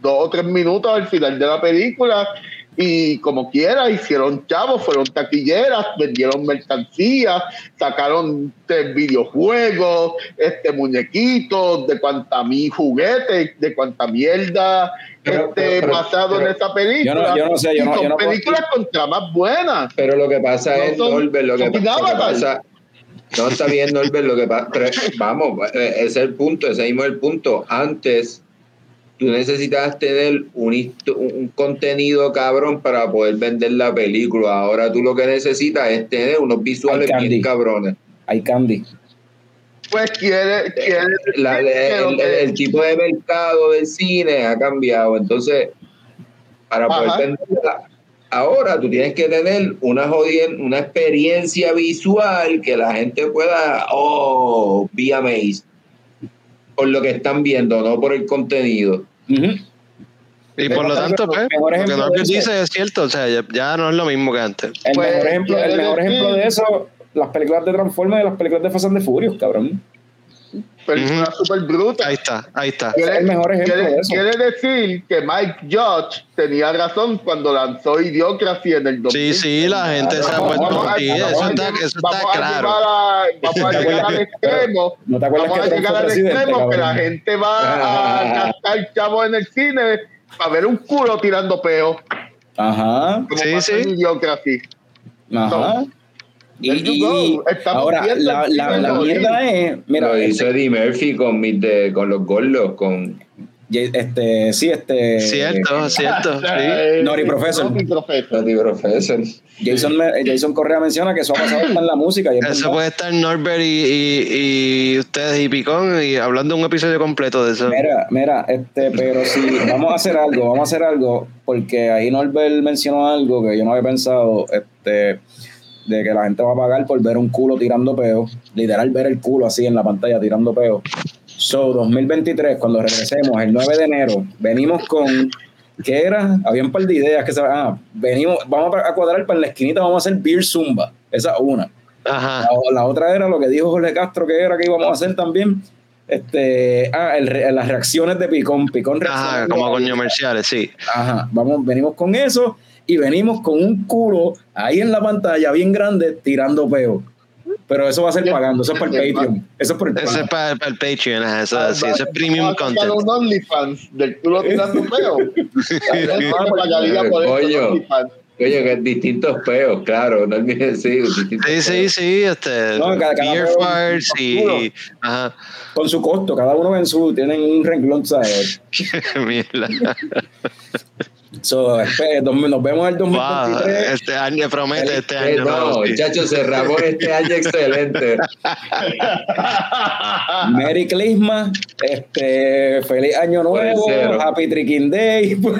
dos o tres minutos al final de la película. Y como quiera hicieron chavos, fueron taquilleras, vendieron mercancías, sacaron este, videojuegos, este muñequitos, de cuanta mi juguetes, de cuanta mierda Pero- este, pero- pero- basado pero- en esa película. Yo no- yo no sé, yo Y no- son yo no puedo- películas con tramas buenas. Pero lo que pasa No es, son- Norbert, lo que, lo que pasa. No está bien, Norbert, lo que pasa. Vamos, eh, ese es el punto, ese mismo es el punto. Antes, tú necesitabas tener un, un contenido cabrón para poder vender la película. Ahora tú lo que necesitas es tener unos visuales bien cabrones. Hay candy. Pues quiere, quiere La- el, tipo de mercado del cine ha cambiado. Entonces, para poder venderla, ahora tú tienes que tener una jodien- una experiencia visual que la gente pueda, oh, be amazed por lo que están viendo, no por el contenido. Y por lo tanto, pues, lo que dice es cierto, o sea, ya, ya no es lo mismo que antes. El Pues, mejor, ejemplo, el mejor ejemplo de eso, las películas de Transformers y las películas de Fast and the Furious, cabrón. películas súper brutas. Ahí está, ahí está. Ese es el mejor ejemplo quiere, de eso. quiere decir que Mike Judge tenía razón cuando lanzó Idiocracy en el 2000. Sí, sí, la gente se ha puesto. a- eso a- está, eso vamos está claro. a- vamos a ¿Te llegar al extremo. ¿No te acuerdas Vamos que a llegar al extremo que la cabrón? gente va a gastar chavos en el cine para ver un culo tirando peo. Ajá, Como Sí, sí. en Idiocracy. ajá. Y- ahora, la, la, la mierda es, mira, lo hizo este, Eddie Murphy con, mis de, con los gordos, con... este, sí, este, Cierto, cierto. Sí. Eh, Nori Professor. Nori Professor. Eddie Professor. Jason, Jason Correa menciona que eso ha pasado hasta en la música. Y es Eso puede estar Norbert y, y, y ustedes y Picón y hablando un episodio completo de eso. Mira, mira, este, pero si vamos a hacer algo, vamos a hacer algo, porque ahí Norbert mencionó algo que yo no había pensado, este, de que la gente va a pagar por ver un culo tirando peo, literal ver el culo así en la pantalla tirando peo. So, 2023, cuando regresemos el 9 de enero, venimos con, ¿qué era? Había un par de ideas que se ah, venimos, vamos a cuadrar para en la esquinita, vamos a hacer Beer Zumba, esa es una. Ajá. La, la otra era lo que dijo Jorge Castro que era que íbamos a hacer también. Este, ah, el las reacciones de Picón. Picón Ajá, como comerciales, sí. Ajá, vamos, venimos con eso y venimos con un culo ahí en la pantalla bien grande tirando peo. Pero eso va a ser pagando, eso es para el Patreon. Eso es por el Eso es para, para el Patreon, ajá, eso, sí, eso es premium content. un OnlyFans del culo tirando peo. OnlyFans. Oye, que distintos peos, claro, no olvides, sí, distintos Sí, sí, peos. sí, este, No, cada- cada beer farts y, ajá, Con su costo, cada uno en su, tienen un renglón, ¿sabes? mierda. So, espere, nos vemos el Va, 2023. este año promete este Eh, año. no, nuevo, sí. muchachos, cerramos este año excelente. Merry Christmas, este, feliz año nuevo. Happy Tricking Day, por,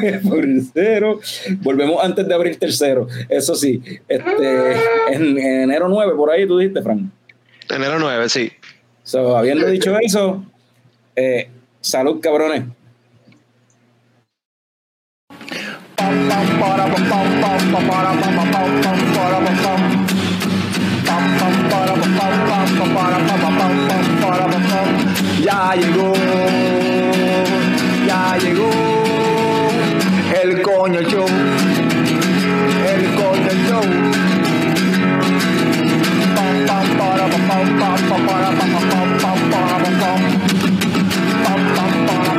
cero. Volvemos antes de abrir tercero. Eso sí, este, en, en enero 9, por ahí tú dijiste, Frank. Enero 9, sí. So, habiendo dicho eso, eh, salud, cabrones. Ya llegó, ya llegó el coño show, el coño show. Pam, pam, para,